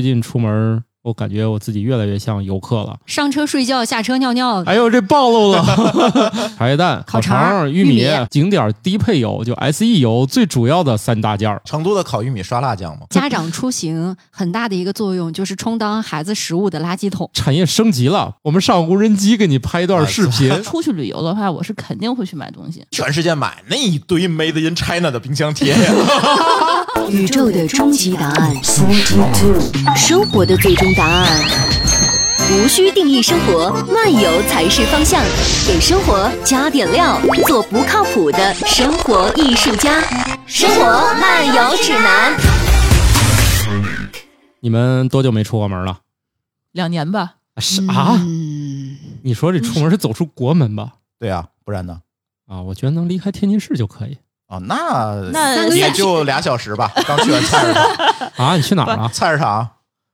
最近出门，我感觉我自己越来越像游客了。上车睡觉，下车尿尿。哎呦，这暴露了！茶叶蛋、烤肠、肠玉米玉米、景点低配油就 SE 油最主要的三大件儿。成都的烤玉米刷辣酱吗？家长出行很大的一个作用就是充当孩子食物的垃圾桶。产业升级了，我们上无人机给你拍一段视频。出去旅游的话，我是肯定会去买东西。全世界买那一堆 Made in China 的冰箱贴呀！宇宙的终极答案，生活的最终答案。无需定义生活，漫游才是方向。给生活加点料，做不靠谱的生活艺术家。生活漫游指南。你们多久没出过门了？两年吧，是啊，嗯，你说这出门是走出国门吧？对啊、不然呢？啊，我觉得能离开天津市就可以。啊，那那也就俩小时吧。刚去完菜市场，啊，你去哪儿啊？菜市场，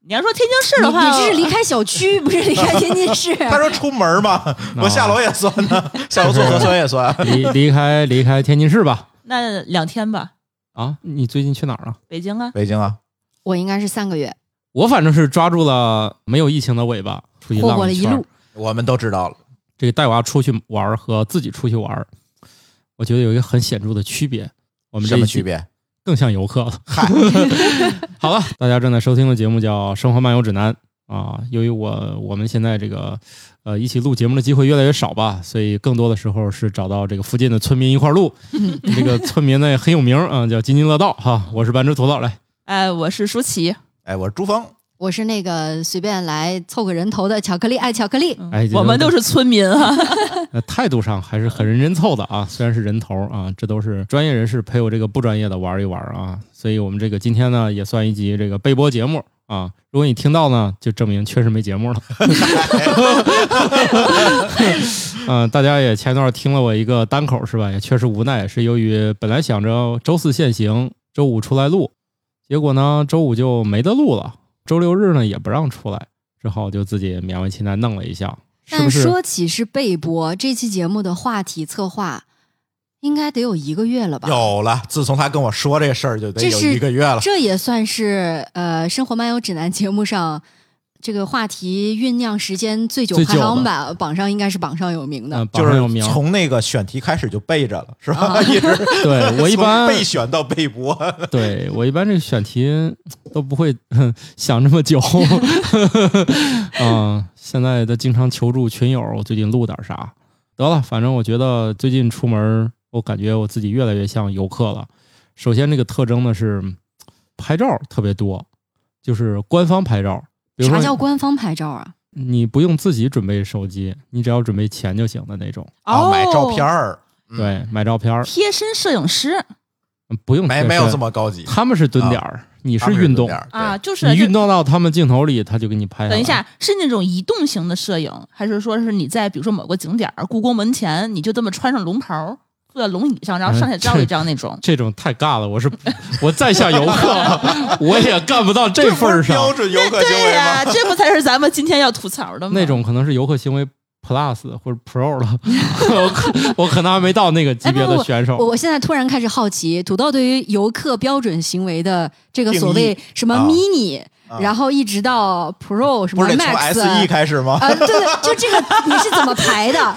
你要说天津市的话，你这是离开小区，不是离开天津市。他说出门嘛，我下楼也算呢，下楼做核酸也算。离离开离开天津市吧？那两天吧，啊，你最近去哪儿了？北京啊，北京啊，我应该是三个月，我反正是抓住了没有疫情的尾巴，出去霍浪了一路。我们都知道了。这个带娃出去玩和自己出去玩儿，我觉得有一个很显著的区别。我们这么区别？更像游客了。嗨，好了，大家正在收听的节目叫《生活漫游指南》啊。由于我我们现在这个呃一起录节目的机会越来越少吧，所以更多的时候是找到这个附近的村民一块儿录。这个村民呢也很有名啊，叫津津乐道哈。我是半只土豆，来，哎，我是舒淇，哎，我是朱峰，我是那个随便来凑个人头的巧克力爱巧克力。嗯哎我们都是村民啊，呃态度上还是很认真凑的啊，虽然是人头啊，这都是专业人士陪我这个不专业的玩一玩啊，所以我们这个今天呢也算一集这个备播节目啊。如果你听到呢，就证明确实没节目了。嗯、大家也前段听了我一个单口是吧？也确实无奈，是由于本来想着周四限行，周五出来录，结果呢周五就没得录了，周六日呢也不让出来，之后就自己勉为其难弄了一下。是但不是？说起是备播，这期节目的话题策划应该得有一个月了吧？有了。自从他跟我说这事儿，就得有一个月了。这也算是呃《生活漫游指南》节目上这个话题酝酿时间最久排行榜榜上应该是榜上有名的。嗯，就是榜上有名。从那个选题开始就备着了，是吧？啊 一直对我一般备选到备播，对我一般这个选题都不会哼想这么久。嗯，现在都经常求助群友，我最近录点啥？得了，反正我觉得最近出门，我感觉我自己越来越像游客了。首先，这个特征呢是拍照特别多，就是官方拍照。啥叫官方拍照啊？你不用自己准备手机，你只要准备钱就行的那种。啊，买照片儿，嗯，对，买照片儿。贴身摄影师？嗯不用没没有这么高级，他们是蹲点儿，你是运动，点儿啊，就是你运动到他们镜头里，他就给你拍。等一，下，是那种移动型的摄影，还是说是你在比如说某个景点儿，故宫门前，你就这么穿上龙袍，坐在龙椅上，然后上下照一张那种？这种太尬了。我是我再像游客，我也干不到这份儿上标。准游客行对为呀、吗？这不才是咱们今天要吐槽的吗？那种可能是游客行为 Plus 或者 Pro 了，我可我可能还没到那个级别的选我手。我现在突然开始好奇，土豆对于游客标准行为的这个所谓什么啊 mini，、啊然后一直到 Pro 什么不是得从 Max，SE 开始吗？啊，对对，就这个你是怎么排的？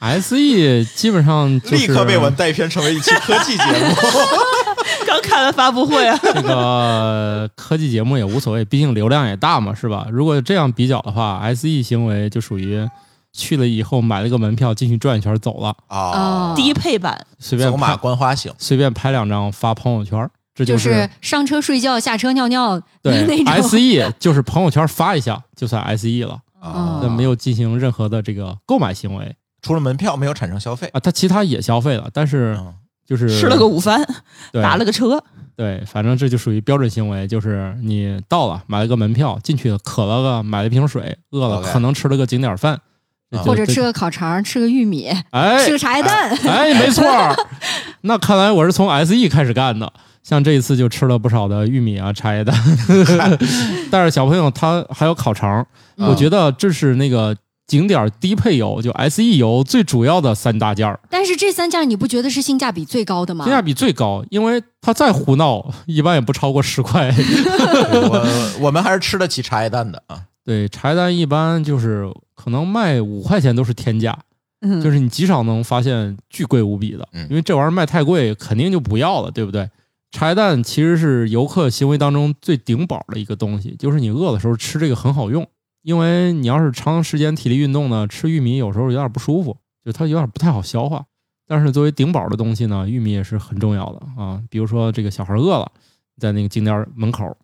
SE 基本上就是立刻被我们带偏成为一期科技节目。刚看完发布会啊，这个科技节目也无所谓，毕竟流量也大嘛，是吧？如果这样比较的话，SE 行为就属于去了以后买了个门票进去转一圈走了，啊哦，低配版随便走马观花型，随便拍两张发朋友圈，这就是是上车睡觉，下车尿尿对那种。SE 就是朋友圈发一下就算 SE 了，哦那没有进行任何的这个购买行为除了门票没有产生消费。啊，他其他也消费了，但是嗯就是吃了个午饭，打了个车，对，反正这就属于标准行为，就是你到了买了个门票进去，渴了个买了一瓶水，饿了可能吃了个景点饭，或者吃个烤肠，吃个玉米，哎吃个茶叶蛋。哎，没错。那看来我是从 SE 开始干的，像这一次就吃了不少的玉米啊、茶叶蛋。但是小朋友他还有烤肠，嗯我觉得这是那个景点低配油就 SE 油最主要的三大件儿，但是这三件你不觉得是性价比最高的吗？性价比最高，因为它再胡闹，一般也不超过十块。我 我们还是吃得起茶叶蛋的啊。对，茶叶蛋一般就是可能卖五块钱都是天价，嗯就是你极少能发现巨贵无比的，嗯因为这玩意儿卖太贵，肯定就不要了，对不对？茶叶蛋其实是游客行为当中最顶饱的一个东西，就是你饿的时候吃这个很好用，因为你要是长时间体力运动呢，吃玉米有时候有点不舒服，就它有点不太好消化。但是作为顶饱的东西呢，玉米也是很重要的啊。比如说这个小孩饿了，在那个景点门口，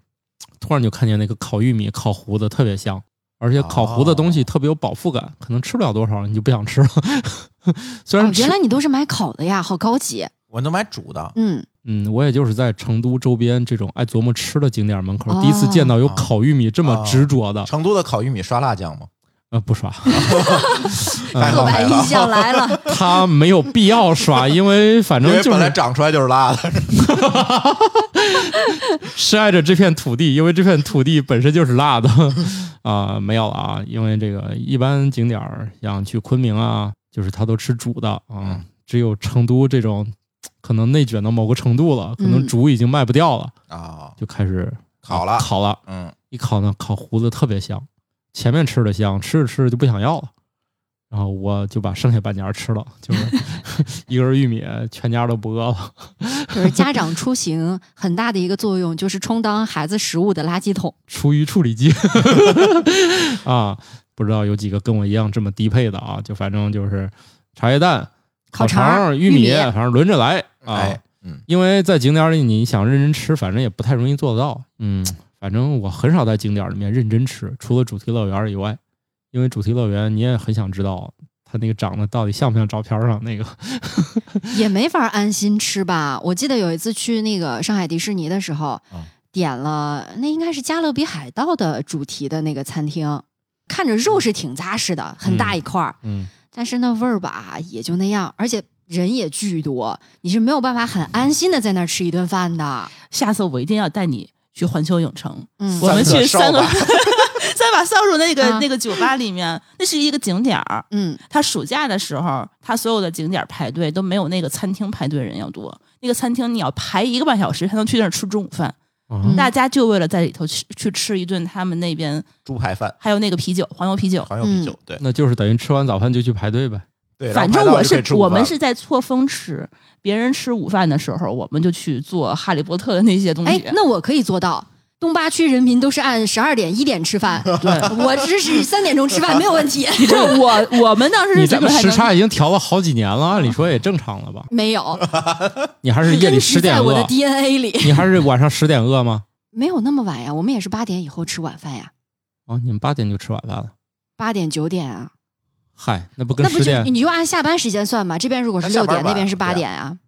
突然就看见那个烤玉米烤糊的特别香，而且烤糊的东西特别有饱腹感，可能吃不了多少你就不想吃了。虽然哦，原来你都是买烤的呀，好高级。我能买煮的，嗯，嗯，我也就是在成都周边这种爱琢磨吃的景点门口，哦第一次见到有烤玉米这么执着的。成都的烤玉米刷辣酱吗？呃，不刷，太好刻板印象来了。他没有必要刷，因为反正就是本来长出来就是辣的。深爱着这片土地，因为这片土地本身就是辣的啊、没有了啊，因为这个一般景点儿像去昆明啊，就是他都吃煮的啊，嗯只有成都这种可能内卷到某个程度了，可能嗯煮已经卖不掉了，啊，就开始烤了烤了。嗯，一烤呢，烤糊子特别香，前面吃的香，吃着吃着就不想要了，然后我就把剩下半截吃了，就是 一根玉米，全家都不饿了。就是家长出行很大的一个作用，就是充当孩子食物的垃圾桶。厨余处理机啊，不知道有几个跟我一样这么低配的啊？就反正就是茶叶蛋、烤肠玉米反正轮着来啊。哎，嗯，因为在景点里，你想认真吃，反正也不太容易做得到。嗯，反正我很少在景点里面认真吃，除了主题乐园以外，因为主题乐园你也很想知道它那个长得到底像不像照片上那个。也没法安心吃吧。我记得有一次去那个上海迪士尼的时候，嗯点了那应该是加勒比海盗的主题的那个餐厅，看着肉是挺扎实的，很大一块儿，嗯，但是那味儿吧也就那样，而且人也巨多，你是没有办法很安心的在那儿吃一顿饭的。下次我一定要带你去环球影城，嗯，我们去三个三 把扫帚那个、啊。那个酒吧里面，那是一个景点儿。嗯，他暑假的时候，他所有的景点儿排队都没有那个餐厅排队人要多。那个餐厅你要排一个半小时才能去那儿吃中午饭，大家就为了在里头去去吃一顿他们那边猪排饭，还有那个啤酒，黄油啤酒。黄油啤酒，对。那就是等于吃完早饭就去排队呗。对。反正我是我们是在错峰吃，别人吃午饭的时候，我们就去做哈利波特的那些东西。哎，那我可以做到。东八区人民都是按十二点一点吃饭，对，我这是三点钟吃饭没有问题。你知道 我我们当时你这个时是怎么才能差已经调了好几年了，按理说也正常了吧？没有，你还是夜里十点植在我的饿，DNA 里，你还是晚上十点饿吗？没有那么晚呀。我们也是八点以后吃晚饭呀，哦，你们八点就吃晚饭了。八点九点啊。嗨，那不跟那不是十点你就按下班时间算吧？这边如果是六点，那边是八点啊。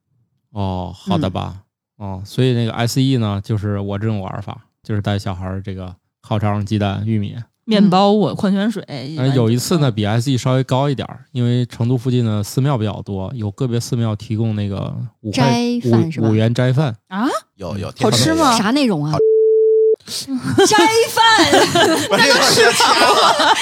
哦，好的吧？哦，所以那个 SE 呢，就是我这种玩法，就是带小孩儿这个烤肠、鸡蛋、玉米。面包我矿泉水。呃，有一次呢，比 SE 稍微高一点儿，因为成都附近的寺庙比较多，有个别寺庙提供那个五块斋饭是吧五五元斋饭。啊，有有好吃吗啥内容啊好？斋饭 把这段先掐了，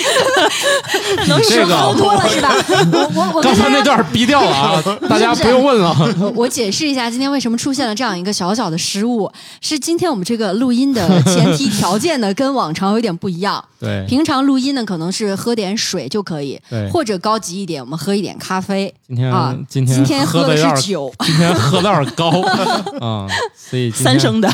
能吃好多了是吧？我我我刚才那段儿逼掉了啊，大家不用问了。我我解释一下，今天为什么出现了这样一个小小的失误，是今天我们这个录音的前提条件呢，跟往常有点不一样。对平常录音呢，可能是喝点水就可以，对，或者高级一点，我们喝一点咖啡今天啊。今今天喝的是酒，今天喝的有点高啊，所以三升的，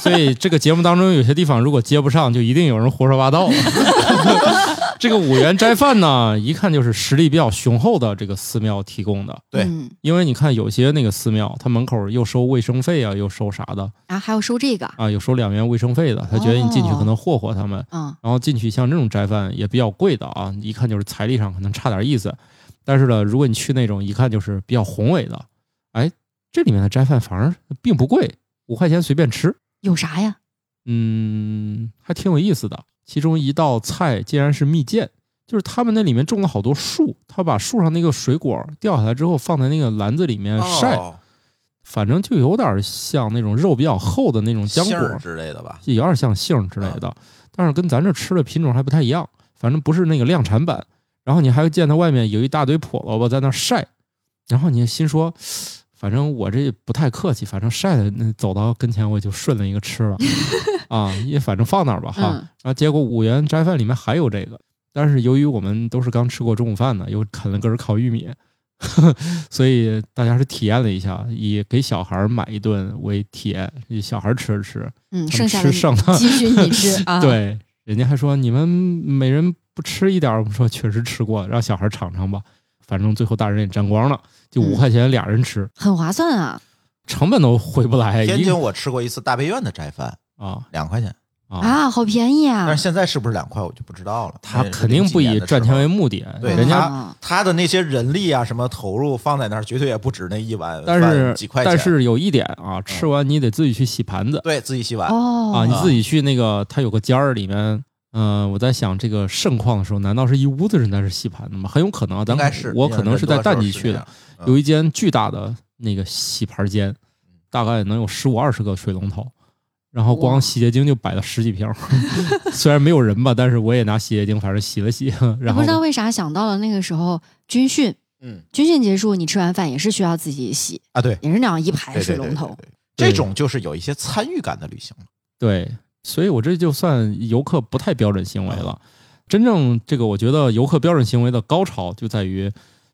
所以这个节目当中有些地方如果接不上，就一定有人胡说八道。这个五元斋饭呢，一看就是实力比较雄厚的这个寺庙提供的，对嗯因为你看有些那个寺庙，它门口又收卫生费啊，又收啥的啊，还要收这个，啊，有收两元卫生费的，他觉得你进去哦可能霍霍他们，嗯然后进去像这种斋饭也比较贵的啊，一看就是财力上可能差点意思。但是呢，如果你去那种一看就是比较宏伟的，哎，这里面的斋饭反而并不贵，五块钱随便吃。有啥呀？嗯，还挺有意思的。其中一道菜竟然是蜜饯，就是他们那里面种了好多树，他把树上那个水果掉下来之后放在那个篮子里面晒，哦反正就有点像那种肉比较厚的那种浆果，之类的吧？有点像杏儿之类的，但是跟咱这吃的品种还不太一样，反正不是那个量产版。然后你还见它外面有一大堆笸萝卜在那儿晒，然后你心说，反正我这不太客气，反正晒的那走到跟前我就顺了一个吃了 啊，也反正放那儿吧哈。嗯然后结果五元斋饭里面还有这个，但是由于我们都是刚吃过中午饭的，又啃了根儿烤玉米，所以大家是体验了一下，以给小孩儿买一顿为体验，小孩儿吃着吃，嗯，剩下的吃剩的继续你吃 啊。，对，人家还说你们每人不吃一点儿，我们说确实吃过，让小孩尝尝吧。反正最后大人也沾光了，就五嗯块钱俩人吃，很划算啊成本都回不来。天津我吃过一次大悲院的斋饭，啊两块钱，啊，啊，好便宜啊但！是现在是不是两块我就不知道了。他肯定不以赚钱为目的，对人家。啊他的那些人力啊，什么投入放在那儿，绝对也不止那一碗但是几块钱。但是有一点啊，吃完你得自己去洗盘子对自己洗碗，哦啊，你自己去那个，它有个尖儿里面。嗯、我在想这个盛况的时候，难道是一屋子人在这洗盘子吗？很有可能啊，咱应该是我可能是在淡季去的，，嗯有一间巨大的那个洗盘间，大概能有十五二十个水龙头，然后光洗洁精就摆了十几瓶儿，虽然没有人吧，但是我也拿洗洁精反正洗了洗，然后不知道为啥想到了那个时候军训，嗯军训结束，你吃完饭也是需要自己洗，啊，对，也是那样一排水龙头。对这种就是有一些参与感的旅行了。对，所以我这就算游客不太标准行为了。真正这个，我觉得游客标准行为的高潮就在于，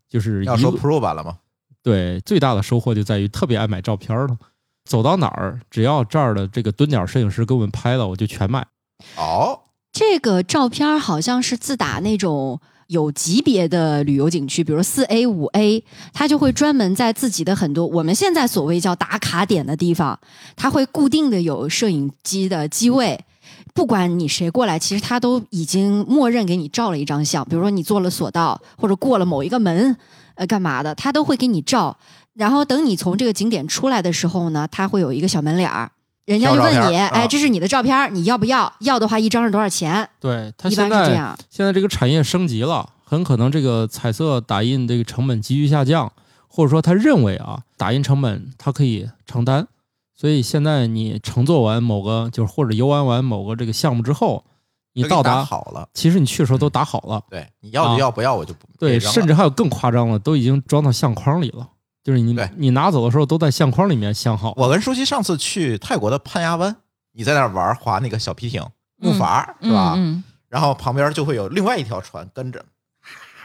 就是一要说 Pro 版了吗？对最大的收获就在于特别爱买照片儿了。走到哪儿，只要这儿的这个蹲点摄影师给我们拍了，我就全买。哦，这个照片儿好像是自打那种有级别的旅游景区，比如四 A、五 A，它就会专门在自己的很多我们现在所谓叫打卡点的地方，它会固定的有摄影机的机位。不管你谁过来，其实他都已经默认给你照了一张相。比如说你坐了索道，或者过了某一个门，呃，干嘛的，他都会给你照。然后等你从这个景点出来的时候呢，他会有一个小门脸儿，人家就问你，哎，这是你的照片，你要不要？要的话，一张是多少钱？对他一般现在是这样。现在这个产业升级了，很可能这个彩色打印这个成本急剧下降，或者说他认为啊，打印成本他可以承担，所以现在你乘坐完某个就是或者游玩完某个这个项目之后，你到达，好了，其实你去的时候都打好了，对，你要就要，不要我就不对，甚至还有更夸张的，都已经装到相框里了，就是你对你拿走的时候都在相框里面相好。我跟舒淇上次去泰国的攀崖湾，你在那儿玩划那个小皮艇木筏、是吧？嗯，然后旁边就会有另外一条船跟着，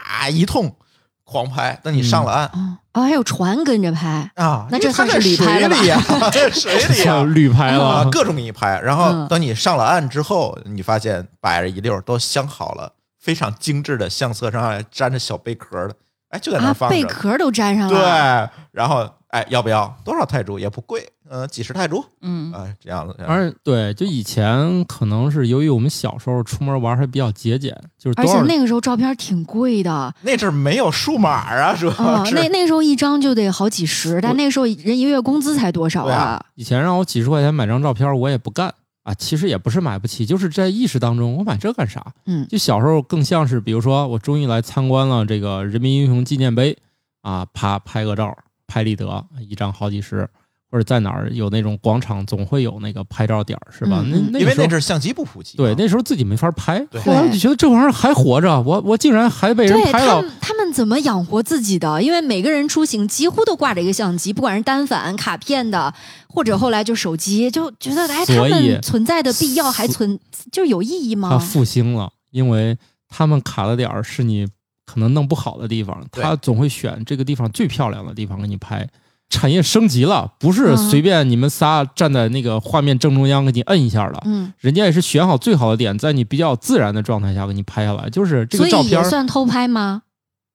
啊一通狂拍。等你上了岸、哦，哦，还有船跟着拍，啊，那这算是旅拍里呀、在水里呀、像绿牌啊，了，各种给你拍。然后嗯等你上了岸之后，你发现摆着一溜都镶好了，非常精致的相册上还粘着小贝壳的，哎，就在那放着。贝壳都粘上了。对，然后哎，要不要？多少泰铢也不贵，呃，几十泰铢，嗯，哎，这样子。而对，就以前可能是由于我们小时候出门玩还比较节俭，就是而且多少那个时候照片挺贵的那阵儿没有数码啊，主啊要，是。那那时候一张就得好几十，但那时候人一个月工资才多少对啊以前让我几十块钱买张照片，我也不干啊。其实也不是买不起，就是在意识当中，我买这干啥？嗯就小时候更像是，比如说我终于来参观了这个人民英雄纪念碑啊，啪拍个照，拍立得一张好几十，或者在哪儿有那种广场，总会有那个拍照点儿，是吧？那那时候因为那阵儿相机不普及嘛，对那时候自己没法拍，对后来我就觉得这玩意儿还活着，我我竟然还被人拍了。们他们怎么养活自己的？因为每个人出行几乎都挂着一个相机，不管是单反、卡片的，或者后来就手机，就觉得哎，他所以们存在的必要还存就有意义它吗？复兴了，因为他们卡的点儿是你可能弄不好的地方，他总会选这个地方最漂亮的地方给你拍。产业升级了，不是嗯随便你们仨站在那个画面正中央给你摁一下了，嗯，人家也是选好最好的点，在你比较自然的状态下给你拍下来。就是这个照片儿算偷拍吗？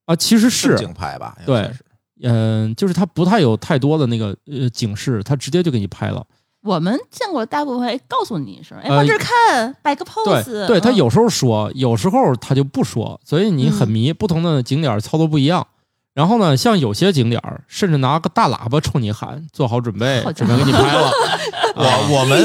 啊，其实正是经拍吧，对嗯、就是它不太有太多的那个呃警示，它直接就给你拍了。我们见过大部分会告诉你一声，哎，呃往这儿看，摆个 pose。对，他嗯有时候说，有时候他就不说，所以你很迷，不同的景点操作不一样。然后呢，像有些景点儿，甚至拿个大喇叭冲你喊：“做好准备准备给你拍了。啊。我我们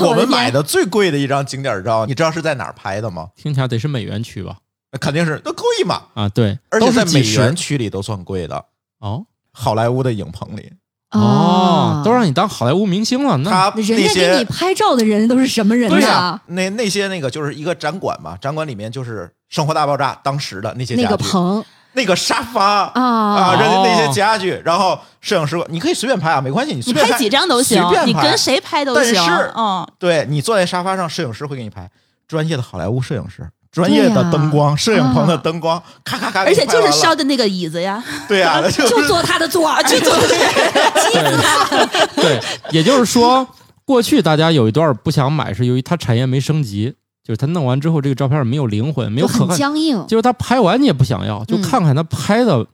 我们买的最贵的一张景点照，你知道是在哪儿拍的吗？”听起来得是美元区吧？那肯定是那贵嘛，啊，对，而且在美元区里都算贵的，哦，好莱坞的影棚里。哦，都让你当好莱坞明星了，那他人家给你拍照的人都是什么人呢对呀？，那那些那个就是一个展馆嘛，展馆里面就是《生活大爆炸》当时的那些那个棚那个沙发啊啊，人家那些哦家具，然后摄影师，你可以随便拍啊，没关系，你随便你拍几张都行随便，你拍跟谁拍都行。但是嗯，对你坐在沙发上，摄影师会给你拍，专业的好莱坞摄影师，专业的灯光，摄影棚的啊灯光，咔咔咔，而且就是烧烧，的那个椅子呀，对呀，那 就就坐他的座，就坐对 对，也就是说，过去大家有一段不想买，是由于它产业没升级，就是他弄完之后这个照片没有灵魂，没有很可看，僵硬。就是他拍完你也不想要，就嗯看看他拍的，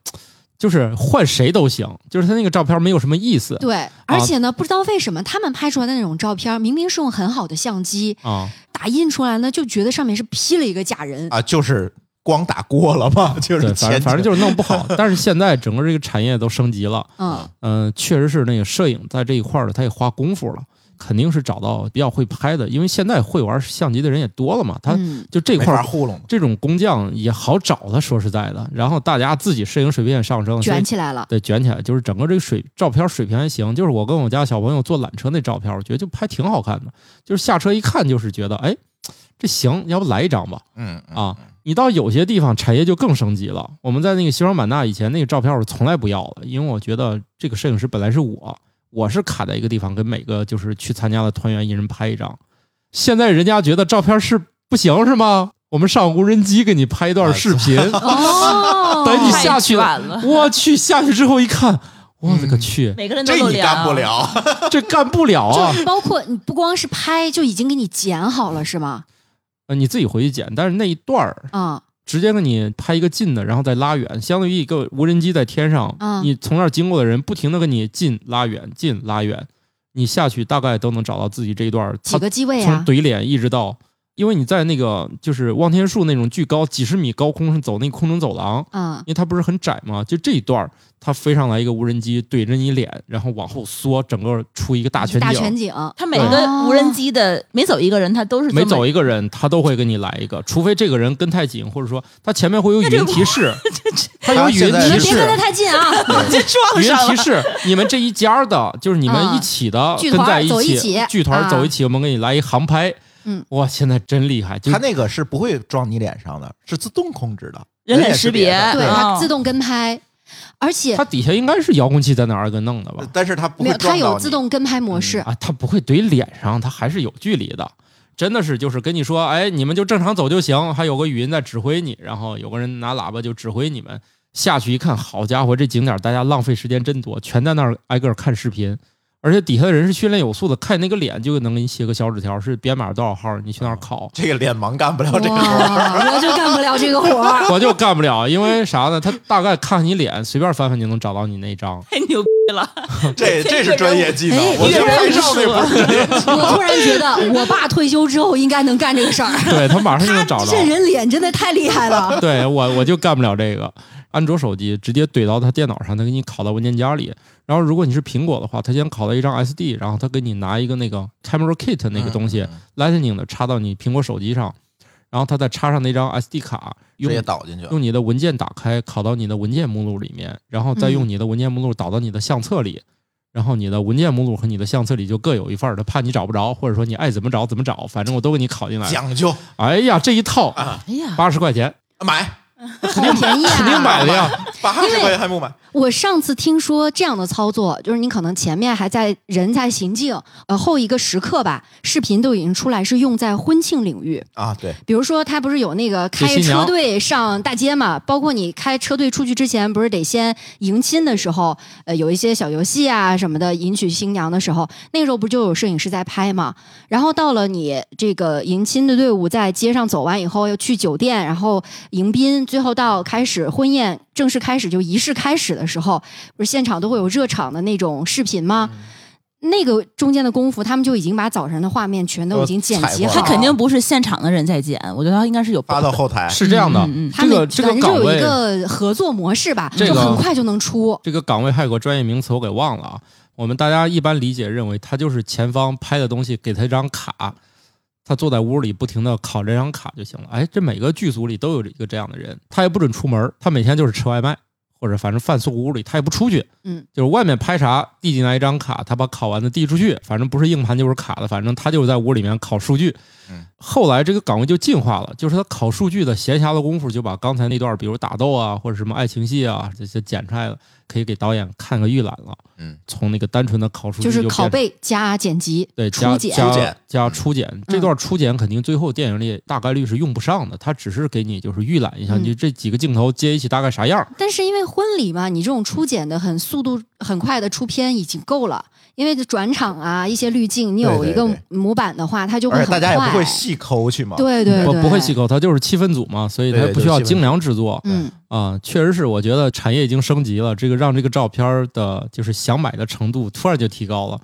就是换谁都行，就是他那个照片没有什么意思对，而且呢，不知道为什么他们拍出来的那种照片，明明是用很好的相机啊。打印出来呢，就觉得上面是 P 了一个假人。啊，就是光打过了嘛，就是，反正反正就是弄不好，但是现在整个这个产业都升级了，嗯，嗯、确实是那个摄影在这一块儿的，他也花功夫了，肯定是找到比较会拍的，因为现在会玩相机的人也多了嘛，他嗯就这块儿糊弄。这种工匠也好找的，说实在的，然后大家自己摄影水平也上升，卷起来了。对，卷起来，就是整个这个水照片水平还行。就是我跟我家小朋友坐缆车那照片，我觉得就拍挺好看的。就是下车一看，就是觉得，哎，这行，要不来一张吧？嗯嗯啊，你到有些地方产业就更升级了。我们在那个西双版纳以前那个照片，我从来不要的，因为我觉得这个摄影师本来是我，我是卡在一个地方，跟每个就是去参加的团员一人拍一张。现在人家觉得照片是不行是吗？我们上无人机给你拍一段视频，哦，等你下去了，我去下去之后一看，我的个嗯去，每个人都这你干不。了，这干不了啊！就包括你不光是拍，就已经给你剪好了，是吗？呃你自己回去剪，但是那一段儿啊、直接给你拍一个近的，然后再拉远，相当于一个无人机在天上，嗯你从那儿经过的人不停的跟你近拉远、近拉远，你下去大概都能找到自己这一段儿，几个机位从啊？怼脸一直到，因为你在那个就是望天树那种巨高几十米高空上走那空中走廊，嗯因为它不是很窄嘛，就这一段儿它飞上来一个无人机怼着你脸，然后往后缩，整个出一个大全景。大全景，它每个无人机的每走一个人，他都是每走一个人，他都会给你来一个，除非这个人跟太紧，或者说他前面会有语音提示，他有语音提示你们别跟，他太近啊！就撞语音。提示，你们这一家的，就是你们一起的，剧团跟在走一起起，剧团啊走一起，我们给你来一航拍。嗯，哇，现在真厉害，就它那个是不会撞你脸上的，是自动控制的，人脸脸识别对，嗯。它自动跟拍，而且它底下应该是遥控器在那儿给弄的吧？但是它不会，它有自动跟拍模式。啊，它不会怼脸上，它还是有距离的。真的是就是跟你说，哎，你们就正常走就行，还有个语音在指挥你，然后有个人拿喇叭就指挥你们。下去一看，好家伙，这景点大家浪费时间真多，全在那儿挨个儿看视频，而且底下的人是训练有素的，看那个脸就能给你写个小纸条，是编码多少号，你去那儿考。这个脸盲干不了这个活儿。我就干不了这个活儿。我就干不了，因为啥呢？他大概看你脸，随便翻翻就能找到你那张。太牛逼了！这这是专业技能哎，我觉得阅人无拍照那数不是专业技能。我突然觉得，我爸退休之后应该能干这个事儿。对他马上就能找到。这人脸真的太厉害了。对我我就干不了这个。安卓手机直接怼到他电脑上，他给你拷到文件夹里。然后如果你是苹果的话，他先拷到一张 SD，然后他给你拿一个那个 Camera Kit 那个东西、嗯 Lightning 的插到你苹果手机上，然后他再插上那张 SD 卡，用直接导进去。用你的文件打开，拷到你的文件目录里面，然后再用你的文件目录导到你的相册里。然后你的文件目录和你的相册里就各有一份儿，他怕你找不着，或者说你爱怎么找怎么找，反正我都给你拷进来。讲究哎呀，这一套啊，哎呀，八十块钱，买 好便宜啊！肯定买的呀。八十块钱还不买？我上次听说这样的操作，就是你可能前面还在人在行进，呃，后一个时刻吧，视频都已经出来，是用在婚庆领域。啊，对，比如说，他不是有那个开车队上大街嘛？包括你开车队出去之前，不是得先迎亲的时候，呃，有一些小游戏啊什么的，迎娶新娘的时候，那个时候不就有摄影师在拍嘛？然后到了你这个迎亲的队伍在街上走完以后，要去酒店，然后迎宾，最后到开始婚宴正式开始就仪式开始的时候，不是现场都会有热场的那种视频吗？那个中间的功夫，他们就已经把早晨的画面全都已经剪辑好了，他肯定不是现场的人在剪，我觉得他应该是有发到后台。是这样的，嗯嗯嗯他们这个这个反正就有一，个合作模式吧，这个就很快就能出。这个岗位还有个专业名词我给忘了啊。我们大家一般理解认为他就是前方拍的东西给他一张卡，他坐在屋里不停的考这张卡就行了。哎，这每个剧组里都有一个这样的人，他也不准出门，他每天就是吃外卖，或者反正饭宿屋里，他也不出去。嗯，就是外面拍啥递进来一张卡，他把考完的递出去，反正不是硬盘就是卡的，反正他就是在屋里面考数据。嗯，后来这个岗位就进化了，就是他考数据的闲暇的功夫，就把刚才那段，比如打斗啊，或者什么爱情戏啊这些剪出来了，可以给导演看个预览了。嗯，从那个单纯的考数据就是拷贝加剪辑，对，加初剪，加初剪加初剪，这段初剪肯定最后电影里大概率是用不上的，它只是给你就是预览一下，嗯你这几个镜头接一起大概啥样。但是因为婚礼嘛，你这种初剪的很速度很快的出片已经够了，因为转场啊一些滤镜，你有一个模板的话，它就会很快。且大家也不会细抠去嘛。对对对，不会细抠，它就是气氛组嘛，所以它不需要精良制作嗯，啊。确实是，我觉得产业已经升级了，这个让这个照片儿的就是想买的程度突然就提高了。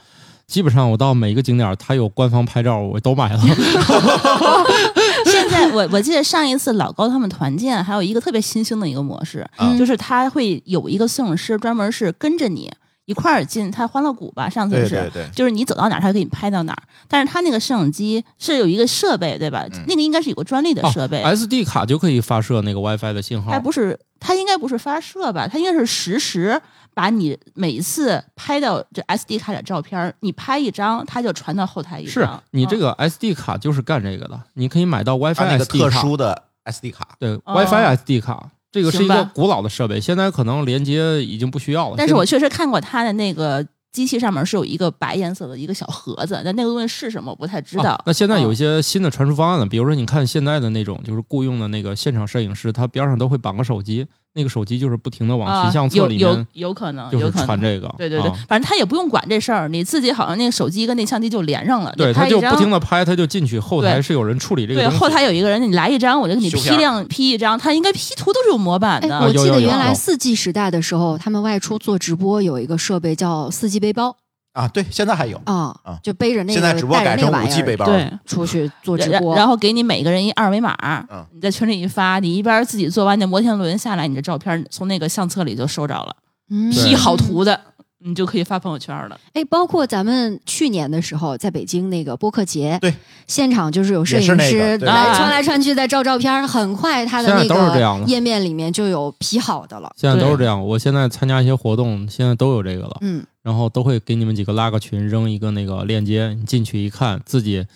基本上我到每一个景点儿，它有官方拍照，我都买了。现在我我记得上一次老高他们团建还有一个特别新兴的一个模式，啊就是他会有一个摄影师专门是跟着你一块儿进他欢乐谷吧，上次是。对对对，就是你走到哪儿，他就给你拍到哪儿。但是他那个摄影机是有一个设备，对吧？嗯那个应该是有个专利的哦设备，SD 卡就可以发射那个 WiFi 的信号它。不是，它应该不是发射吧？它应该是实时把你每一次拍到这 SD 卡的照片儿，你拍一张，它就传到后台一是张。是你这个 SD 卡就是干这个的，你可以买到 WiFi 它那个特。殊的 SD 卡，对、哦 WiFi SD 卡，这个是一个古老的设备，现在可能连接已经不需要了。但是我确实看过它的那个机器上面是有一个白颜色的一个小盒子，但那个东西是什么我不太知道。啊那现在有一嗯些新的传输方案了，比如说你看现在的那种就是雇佣的那个现场摄影师，他边上都会绑个手机，那个手机就是不停的往啊群相册有有里面有可能，就是有可能。传这个。对对对，啊反正他也不用管这事儿，你自己好像那个手机跟那相机就连上了，对，他就不停的拍，他就进去，后台是有人处理这个对。后台有一个人，你来一张，我就给你批量批一张，他应该 P 图都是有模板哎，的。我记有有有得原来有四 G 时代的时候，他们外出做直播有一个设备叫四 G 背包啊，对，现在还有，啊啊，就背着那个现在只不过带着改成五 G 背包，对，出去做直播，然然后给你每个人一二维码，嗯你在群里一发，你一边自己做完那摩天轮下来，你的照片从那个相册里就收着了嗯，P 好图的，你就可以发朋友圈了。哎，包括咱们去年的时候在北京那个播客节，对，现场就是有摄也是那影师穿来穿去在照照片，很快他的现在那都是这样的个页面里面就有 P 好的了。现在都是这样。我现在参加一些活动，现在都有这个了。嗯，然后都会给你们几个拉个群，扔一个那个链接，你进去一看，自己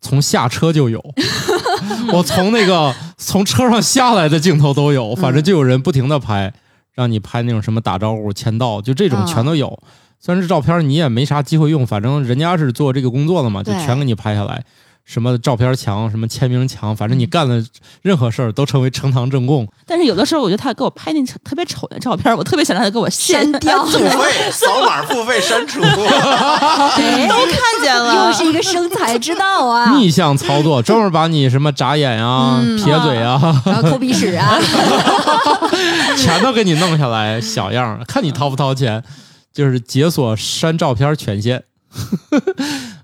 从下车就有，我从那个从车上下来的镜头都有，反正就有人不停的拍，让你拍那种什么打招呼、签到，就这种全都有。虽然这照片你也没啥机会用，反正人家是做这个工作的嘛，就全给你拍下来。什么照片墙，什么签名墙，反正你干的任何事儿都成为呈堂证供。但是有的时候，我觉得他给我拍那特别丑的照片，我特别想让他给我删删掉。付费扫码付费删除，都看见了，又是一个生财之道啊！逆向操作，专门把你什么眨眼啊、嗯。撇嘴啊，然后抠鼻屎啊，全都给你弄下来，小样儿，看你掏不掏钱，就是解锁删照片权限。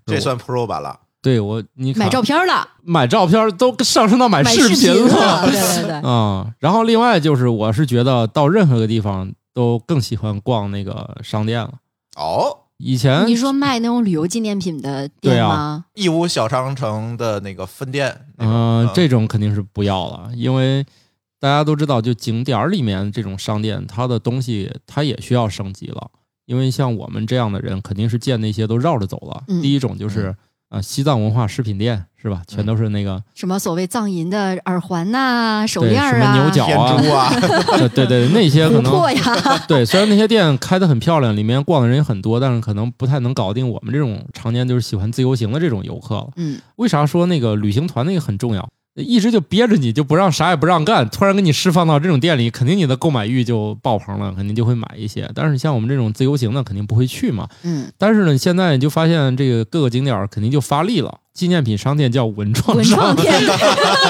这算 Pro 版了。对我，你看买照片了，买照片都上升到买买视频了。对对对，啊、然后另外就是，我是觉得到任何个地方都更喜欢逛那个商店了。哦，以前你说卖那种旅游纪念品的店吗？义乌小商城的那个分店，嗯、这种肯定是不要了，因为大家都知道，就景点儿里面这种商店，它的东西它也需要升级了。因为像我们这样的人，肯定是见那些都绕着走了。嗯第一种就是啊、西藏文化饰品店是吧？全都是那个、什么所谓藏银的耳环呐、手链啊、什么牛角天啊珠啊，对对对，那些可琥能 对，虽然那些店开的很漂亮，里面逛的人也很多，但是可能不太能搞定我们这种常年就是喜欢自由行的这种游客了。嗯，为啥说那个旅行团那个很重要？一直就憋着你，就不让啥也不让干，突然给你释放到这种店里，肯定你的购买欲就爆棚了，肯定就会买一些。但是像我们这种自由行的，肯定不会去嘛。嗯，但是呢，现在你就发现这个各个景点肯定就发力了，纪念品商店叫文创文创商，店，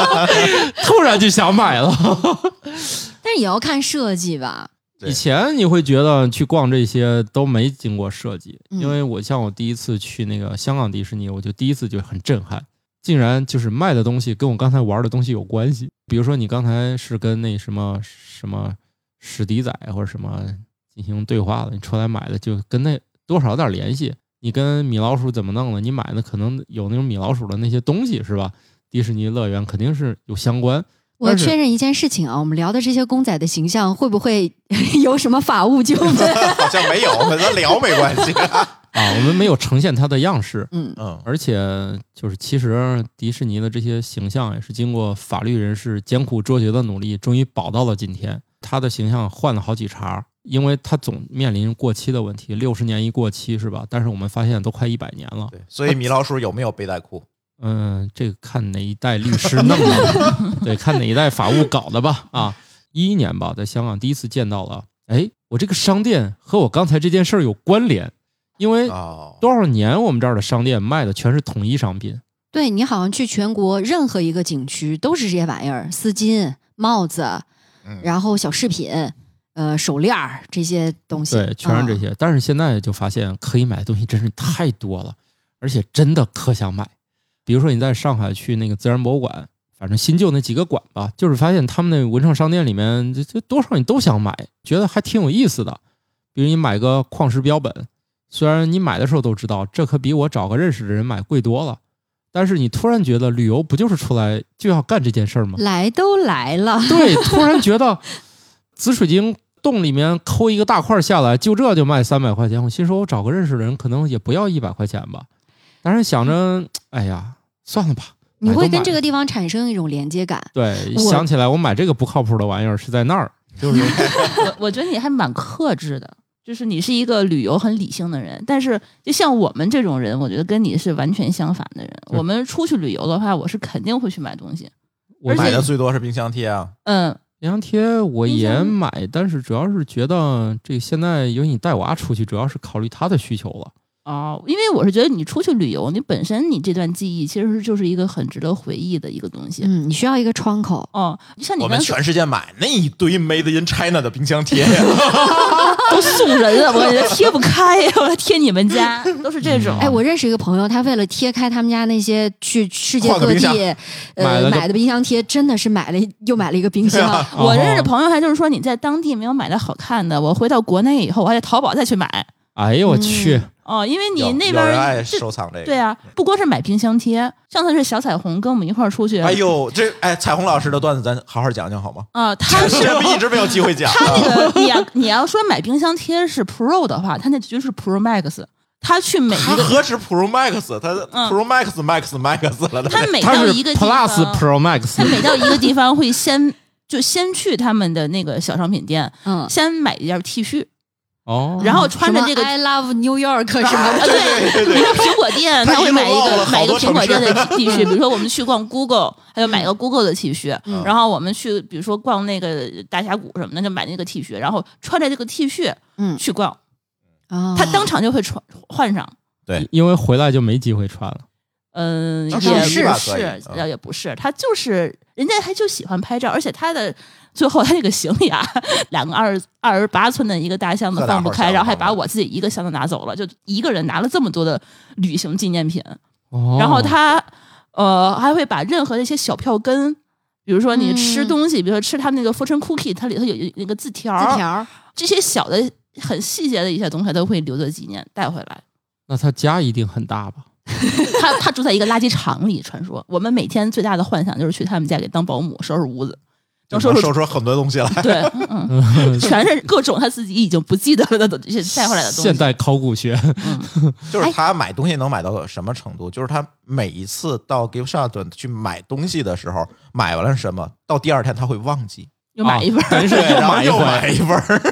突然就想买了。但是也要看设计吧。以前你会觉得去逛这些都没经过设计，嗯因为我像我第一次去那个香港迪士尼，我就第一次就很震撼，竟然就是卖的东西跟我刚才玩的东西有关系。比如说你刚才是跟那什么什么史迪仔或者什么进行对话的，你出来买的就跟那多少有点联系。你跟米老鼠怎么弄的？你买的可能有那种米老鼠的那些东西是吧？迪士尼乐园肯定是有相关。我确认一件事情啊，我们聊的这些公仔的形象会不会 有什么法务纠纷？好像没有，跟咱聊没关系。啊，我们没有呈现它的样式，嗯，嗯，而且就是其实迪士尼的这些形象也是经过法律人士艰苦卓绝的努力，终于保到了今天。他的形象换了好几茬，因为他总面临过期的问题，六十年一过期是吧？但是我们发现都快一百年了。对，所以米老鼠有没有背带裤？嗯，这个看哪一代律师弄的，对，看哪一代法务搞的吧。啊，一一年吧，在香港第一次见到了，哎，我这个商店和我刚才这件事儿有关联，因为哦，多少年我们这儿的商店卖的全是统一商品。对你好像去全国任何一个景区都是这些玩意儿，丝巾、帽子，嗯然后小饰品，呃，手链儿这些东西，对，全是这啊。些。但是现在就发现可以买的东西真是太多了，而且真的可想买。比如说你在上海去那个自然博物馆，反正新旧那几个馆吧，就是发现他们那文创商店里面，这这多少你都想买，觉得还挺有意思的。比如你买个矿石标本，虽然你买的时候都知道这可比我找个认识的人买贵多了，但是你突然觉得旅游不就是出来就要干这件事儿吗？来都来了，对，突然觉得紫水晶洞里面抠一个大块下来，就这就卖三百块钱。我心说，我找个认识的人，可能也不要一百块钱吧。但是想着，哎呀，算了吧。你会跟这个地方产生一种连接感。对，想起来我买这个不靠谱的玩意儿是在那儿，就是 我我觉得你还蛮克制的，就是你是一个旅游很理性的人，但是就像我们这种人，我觉得跟你是完全相反的人。我们出去旅游的话，我是肯定会去买东西。我买的最多是冰箱贴啊。嗯，冰箱贴我也买，但是主要是觉得这现在有你带娃出去，主要是考虑他的需求了。哦，因为我是觉得你出去旅游，你本身你这段记忆其实就是一个很值得回忆的一个东西。嗯，你需要一个窗口。哦，像你我们全世界买那一堆 Made in China 的冰箱贴，都送人了，我觉得贴不开，我要贴你们家，都是这种。哎，我认识一个朋友，他为了贴开他们家那些去世界各地呃买的冰箱贴，真的是买了又买了一个冰箱。我认识哦朋友他就是说你在当地没有买到好看的，我回到国内以后，我还得淘宝再去买。哎呦我去，哦，因为你那边有人爱收藏这个。对啊，不光是买冰箱贴，上次是小彩虹跟我们一块儿出去，哎呦，这哎，彩虹老师的段子咱好好讲讲好吗？啊，他是一直没有机会讲。他那个你要你要说买冰箱贴是 Pro 的话，他那绝对是 Pro Max，他去每他一个何止 Pro Max，他嗯 Pro Max Max Max 了，他每到一个地 Plus 方，Pro 他 Max，他每到一个地方会先就先去他们的那个小商品店，嗯，先买一件 T 恤，哦，然后穿着这个 I love New York 什么啊，的。对，比如说苹果店，他会买一个买一个苹果店的 T 恤，比如说我们去逛 Google，他就买个 Google 的 T 恤，嗯。然后我们去比如说逛那个大峡谷什么的，就买那个 T 恤，然后穿着这个 T 恤嗯，去逛，啊他当场就会穿换上。对。因为回来就没机会穿了。嗯，也是是也不是，他就是人家他就喜欢拍照，而且他的最后他这个行李啊，两个二十二十八寸的一个大箱子放不开，然后还把我自己一个箱子拿走了，就一个人拿了这么多的旅行纪念品。哦，然后他呃还会把任何的一些小票根，比如说你吃嗯东西，比如说吃他们那个 fortune cookie，它里头有一那个字条儿，字条儿，这些小的很细节的一些东西，他都会留作纪念带回来。那他家一定很大吧？他他住在一个垃圾场里，传说我们每天最大的幻想就是去他们家给当保姆，收拾屋子，就能收拾能收出很多东西来。对，嗯，嗯 全是各种他自己已经不记得了的这些带回来的东西。现代考古学，嗯，就是他买东西能买到什么程度？就是他每一次到 gift shop 去买东西的时候，买完了什么，到第二天他会忘记，又买一份儿。等于是然后又买一份儿。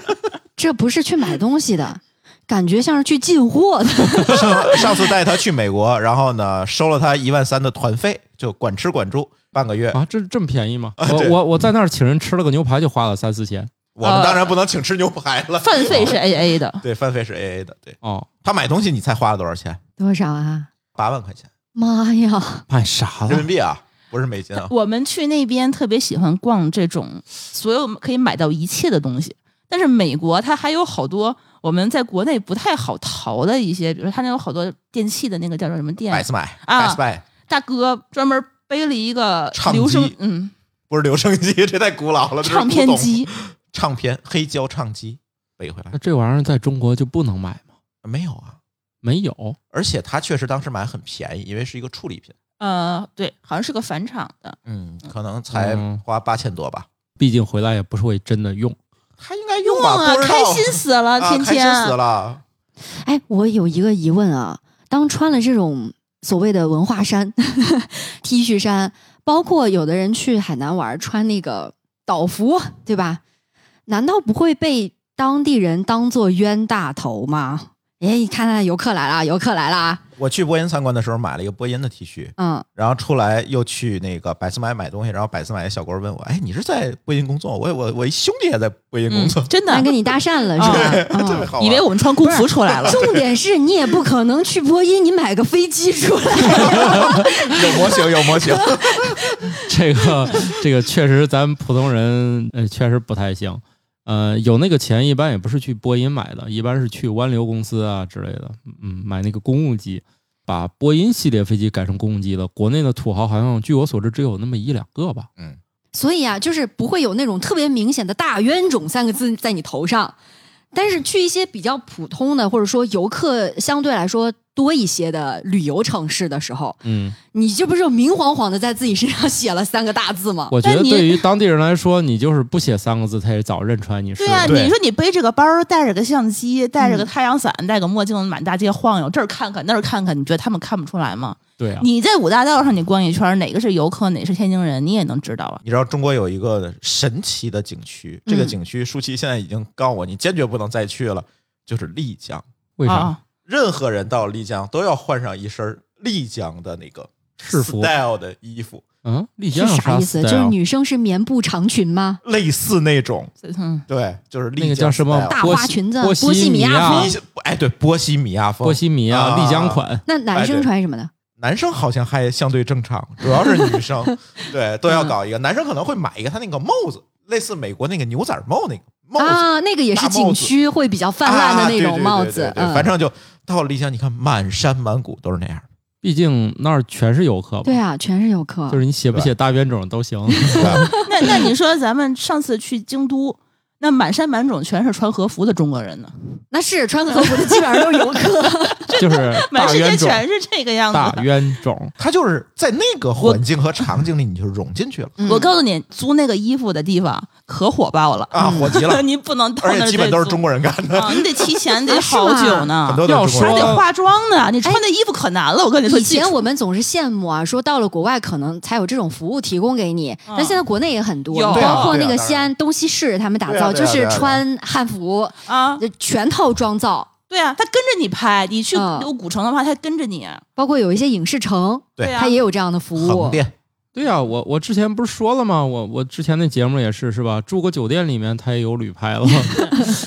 这不是去买东西的，感觉像是去进货的。上上次带他去美国，然后呢收了他一万三的团费，就管吃管住半个月。啊，这这么便宜吗？我我我在那儿请人吃了个牛排就花了三四千我们当然不能请吃牛排了，饭费是 A A 的，对饭费是 A A 的。对哦，他买东西，你猜花了多少钱？多少啊？八万块钱妈呀！买啥了人民？币啊，不是美金啊。我们去那边特别喜欢逛这种所有可以买到一切的东西，但是美国它还有好多我们在国内不太好淘的一些，比如说它那有好多电器的那个叫做什么店百，思买，啊百思买大哥专门背了一个唱留声机，嗯，不是留声机，这太古老了。唱片机，唱片黑胶唱机背回来那这玩意儿在中国就不能买吗？没有啊？没有而且他确实当时买很便宜，因为是一个处理品。呃，对，好像是个返厂的。嗯，可能才嗯花八千多吧。毕竟回来也不是会真的用。他应该用吧？啊，开心死了，天天开心。死了。哎，我有一个疑问啊，当穿了这种所谓的文化衫 T 恤衫，包括有的人去海南玩穿那个岛服，对吧？难道不会被当地人当做冤大头吗？哎，你看看游客来了，游客来了，我去波音参观的时候买了一个波音的 T 恤，嗯，然后出来又去那个百思买买东西，然后百思买的小哥问我：“哎，你是在波音工作？我我我一兄弟也在波音工嗯作，，真的还跟你搭讪了是吧？嗯特别好。”以为我们穿工服出来了。重点是你也不可能去波音，你买个飞机出来。有模型，有模型。这个这个确实咱普通人呃确实不太行。呃，有那个钱一般也不是去波音买的，一般是去湾流公司啊之类的，嗯，买那个公务机，把波音系列飞机改成公务机了。国内的土豪好像据我所知只有那么一两个吧。嗯所以啊，就是不会有那种特别明显的“大冤种”三个字在你头上。但是去一些比较普通的，或者说游客相对来说多一些的旅游城市的时候，嗯，你这不是明晃晃的在自己身上写了三个大字吗？我觉得你对于当地人来说，你就是不写三个字，他也早认出来你是。对啊，对你说你背着个包，带着个相机，带着个嗯太阳伞，戴个墨镜，满大街晃悠，这儿看看那儿看看，你觉得他们看不出来吗？对啊，你在五大道上你逛一圈，哪个是游客，哪是天津人，你也能知道啊。你知道中国有一个神奇的景区，这个嗯景区舒淇现在已经告诉我，你坚决不能再去了，就是丽江。为啥？啊任何人到丽江都要换上一身丽江的那个制服 style 的衣服，嗯，丽是江有啥意思？就是女生是棉布长裙吗？类似那种，嗯，对，就是丽江那个叫什么大花裙子波波西米亚亚风哎，对，波西米亚风。波西米亚啊丽江款。那男生穿什么的？男生好像还相对正常，主要是女生，对，都要搞一个。男生可能会买一个他那个帽子，类似美国那个牛仔帽那个帽子，啊，那个也是景区会比较泛滥的那种帽子。反正就到了丽江，你看满山满谷都是那样。毕竟那儿全是游客吧，对啊，全是游客。就是你写不写大冤种都行。那那你说咱们上次去京都，那满山满种全是穿和服的中国人呢，那是穿和服的基本上都是游客。就是满世界全是这个样子大。冤种。他就是在那个环境和场景里，你就融进去了嗯我告诉你，租那个衣服的地方可火爆了，啊，火极了，你不能到那儿基本都是中国人干的，啊，你得提前得 好久呢，很多都是中国人要说还得化妆呢。你穿那衣服可难了，我跟你说。以前我们总是羡慕啊，说到了国外可能才有这种服务提供给你，但现在国内也很多，有包括那个西安东西市他们打对就是穿汉服，啊，呃全套妆造，对啊，他跟着你拍，你去嗯有古城的话，他跟着你。包括有一些影视城，对啊它也有这样的服务横。店对呀、我我之前不是说了吗？我我之前那节目也是是吧？住个酒店里面，他也有旅拍了。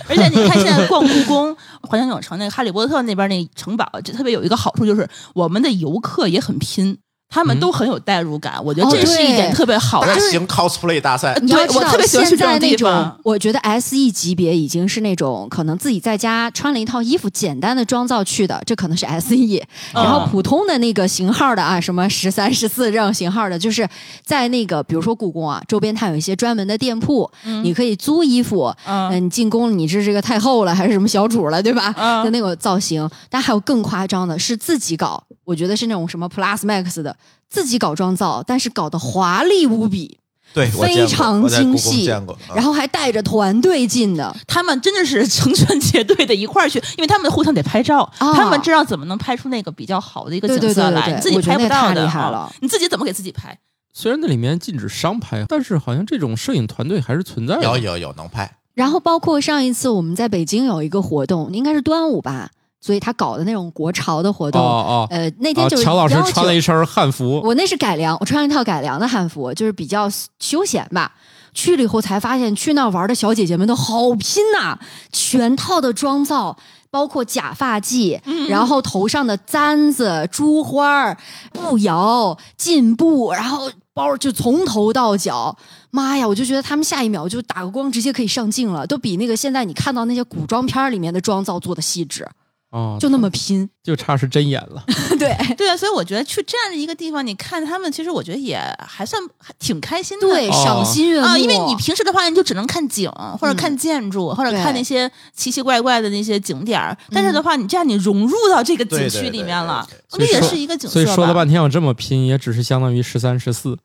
而且你看现在逛故宫、环球影城那个哈利波特那边那城堡，就特别有一个好处就是我们的游客也很拼，他们嗯都很有代入感，我觉得哦这是一点特别好的大。型 cosplay 大赛，你要知道，对我特别喜欢去这种现在那种地方，我觉得 S E 级别已经是那种可能自己在家穿了一套衣服，简单的妆造去的，这可能是 S E。然后嗯普通的那个型号的啊，什么十三、十四这种型号的，就是在那个比如说故宫啊周边，它有一些专门的店铺，嗯你可以租衣服。嗯进宫了，你是这个太后了还是什么小主了，对吧？嗯的那种造型，但还有更夸张的是自己搞，我觉得是那种什么 Plus Max 的自己搞妆造，但是搞得华丽无比，对，非常精细，啊然后还带着团队进的。他们真的是成群结队的一块儿去，因为他们互相得拍照，啊他们知道怎么能拍出那个比较好的一个景色来，对对对对你自己拍不到的。你自己怎么给自己拍？虽然那里面禁止商拍，但是好像这种摄影团队还是存在的。有有有能拍，然后包括上一次我们在北京有一个活动，应该是端午吧，所以他搞的那种国潮的活哦动。哦呃，那天哦，就是乔老师穿了一身汉服，我那是改良，我穿了一套改良的汉服，就是比较休闲吧。去了以后才发现，去那玩的小姐姐们都好拼呐、全套的妆造，包括假发髻，然后头上的簪子、珠花、步摇、进步，然后包就从头到脚。妈呀！我就觉得他们下一秒就打个光，直接可以上镜了，都比那个现在你看到那些古装片里面的妆造做的细致，哦，就那么拼。就差是真演了。对 对啊，所以我觉得去这样的一个地方，你看他们，其实我觉得也还算还挺开心的。对，哦赏心悦目啊，因为你平时的话，你就只能看景，或者嗯看建筑，或者看那些奇奇怪怪的那些景点儿。但是的话，你这样你融入到这个景区里面了对，我觉得也所以说是一个景色所以说了半天，我这么拼也只是相当于十三、十四，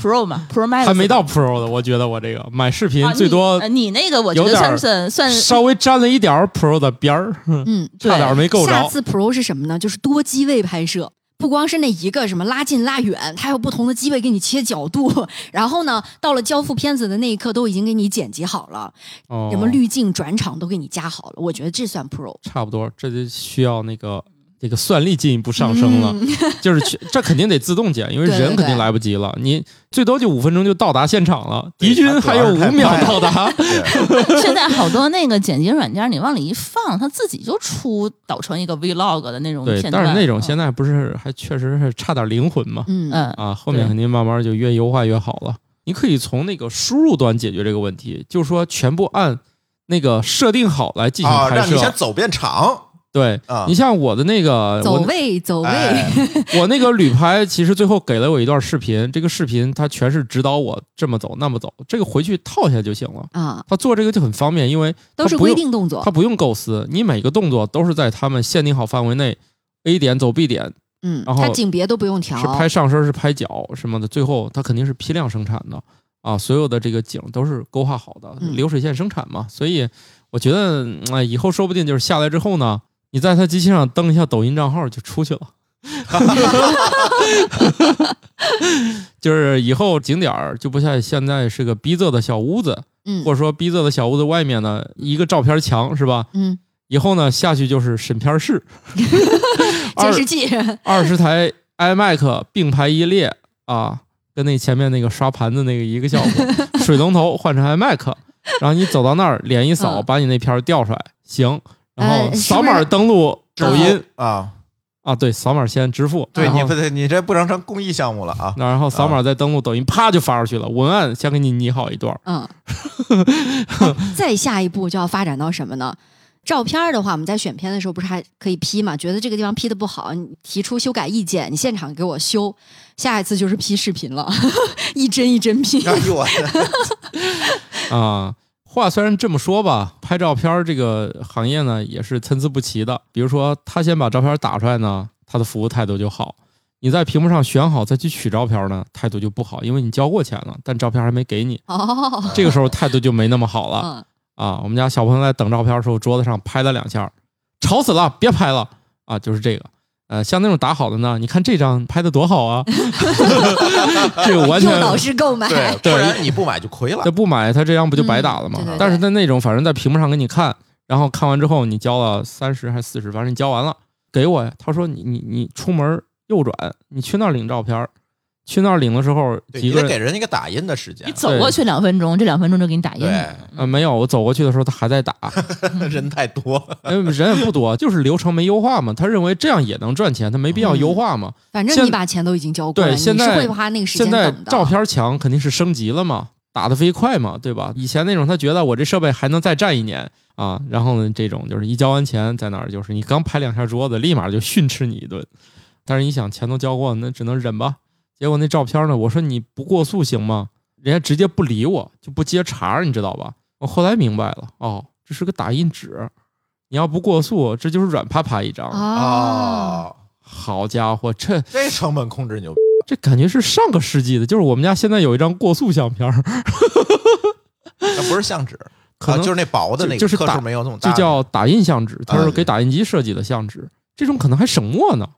Pro 嘛，Pro Max 还没到 Pro 的。我觉得我这个买视频啊最多你那个我觉得算是算稍微沾了一点 Pro 的边儿，嗯，差点没够着。下次 Pro 是什么呢？就是多机位拍摄。不光是那一个什么拉近拉远，它有不同的机位给你切角度，然后呢，到了交付片子的那一刻都已经给你剪辑好了，哦什么滤镜、转场都给你加好了。我觉得这算 Pro。差不多，这就需要那个这个算力进一步上升了，嗯 就是去这肯定得自动剪，因为人肯定来不及了，你最多就五分钟就到达现场了，敌军还有五秒到达。现在好多那个剪辑软件，你往里一放，它自己就出导成一个 Vlog 的那种对，片段。但是那种嗯现在不是还确实是差点灵魂嘛？嗯嗯啊，后面肯定慢慢就越优化越好了。你可以从那个输入端解决这个问题，就是说全部按那个设定好来进行啊，拍让你先。走遍场对啊你像我的那个走我位走位，哎 我那个旅拍，其实最后给了我一段视频，这个视频它全是指导我这么走那么走，这个回去套下就行了。啊，他做这个就很方便，因为都是它不用规定动作他。不用构思，你每个动作都是在他们限定好范围内，A 点走 B 点，嗯，然后它景别都不用调。是拍上身是拍脚什么的，最后它肯定是批量生产的啊，所有的这个景都是勾画好的，嗯流水线生产嘛，所以我觉得嗯哎，以后说不定就是下来之后呢，你在他机器上登一下抖音账号就出去了。就是以后景点儿就不像现在是个逼仄的小屋子，嗯或者说逼仄的小屋子外面呢一个照片墙是吧？嗯，以后呢下去就是审片室，监视器。二十台 iMac 并排一列啊，跟那前面那个刷盘子那个一个效果。水龙头换成 iMac，然后你走到那儿脸一扫，嗯把你那片儿调出来，行，然后扫码登录抖音啊，啊，对，扫码先支付，对你不对，你这不能成公益项目了啊！然后扫码再登录抖音，啪就发出去了，文案先给你拟好一段儿，嗯，哎 再下一步就要发展到什么呢？照片儿的话，我们在选片的时候不是还可以 P 嘛？觉得这个地方 P 的不好，你提出修改意见，你现场给我修。下一次就是 P 视频了，一帧一帧 P。哎呦我，啊。话虽然这么说吧，拍照片这个行业呢也是参差不齐的。比如说，他先把照片打出来呢，他的服务态度就好；你在屏幕上选好再去取照片呢，态度就不好，因为你交过钱了，但照片还没给你，哦，这个时候态度就没那么好了嗯，啊。我们家小朋友在等照片的时候，桌子上拍了两下，吵死了，别拍了啊，就是这个。呃，像那种打好的呢，你看这张拍的多好啊，这个完全诱导式购买。对，对不然你不买就亏了这。不买，他这样不就白打了吗？嗯对对对但是在那种，反正在屏幕上给你看，然后看完之后你交了三十还是四十，反正你交完了，给我呀。他说你你你出门右转，你去那儿领照片儿，去那儿领的时候对，几个人你得给人一个打印的时间你，走过去两分钟，这两分钟就给你打印对了。呃没有，我走过去的时候他还在打，人太多。因为人也不多，就是流程没优化嘛。他认为这样也能赚钱，他没必要优化嘛。反正你把钱都已经交过了，对，你现在会花那个时现在间等的。照片墙肯定是升级了嘛，打的飞快嘛，对吧？以前那种他觉得我这设备还能再战一年啊，然后呢，这种就是一交完钱在那儿，就是你刚拍两下桌子，立马就训斥你一顿。但是你想钱都交过，那只能忍吧。结果那照片呢，我说你不过速行吗？人家直接不理我，就不接茬儿，你知道吧？我后来明白了，哦，这是个打印纸，你要不过速，这就是软趴趴一张。啊，哦，好家伙，这这成本控制牛逼。这感觉是上个世纪的，就是我们家现在有一张过速相片儿，那不是相纸，啊，可能就是那薄的那个，就就是打没有那么大的，就叫打印相纸，它是嗯给打印机设计的相纸，这种可能还省墨呢。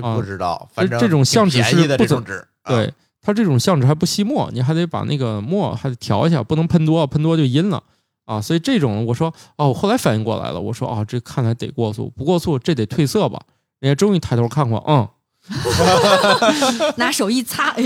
这啊不知道，反正这种相纸是不怎这种纸，啊对，它这种相纸还不吸墨，你还得把那个墨还得调一下，不能喷多，喷多就阴了啊。所以这种我说哦，我后来反应过来了，我说哦，这看来得过塑，不过塑这得褪色吧？人家终于抬头看过，嗯，拿手一擦，哎，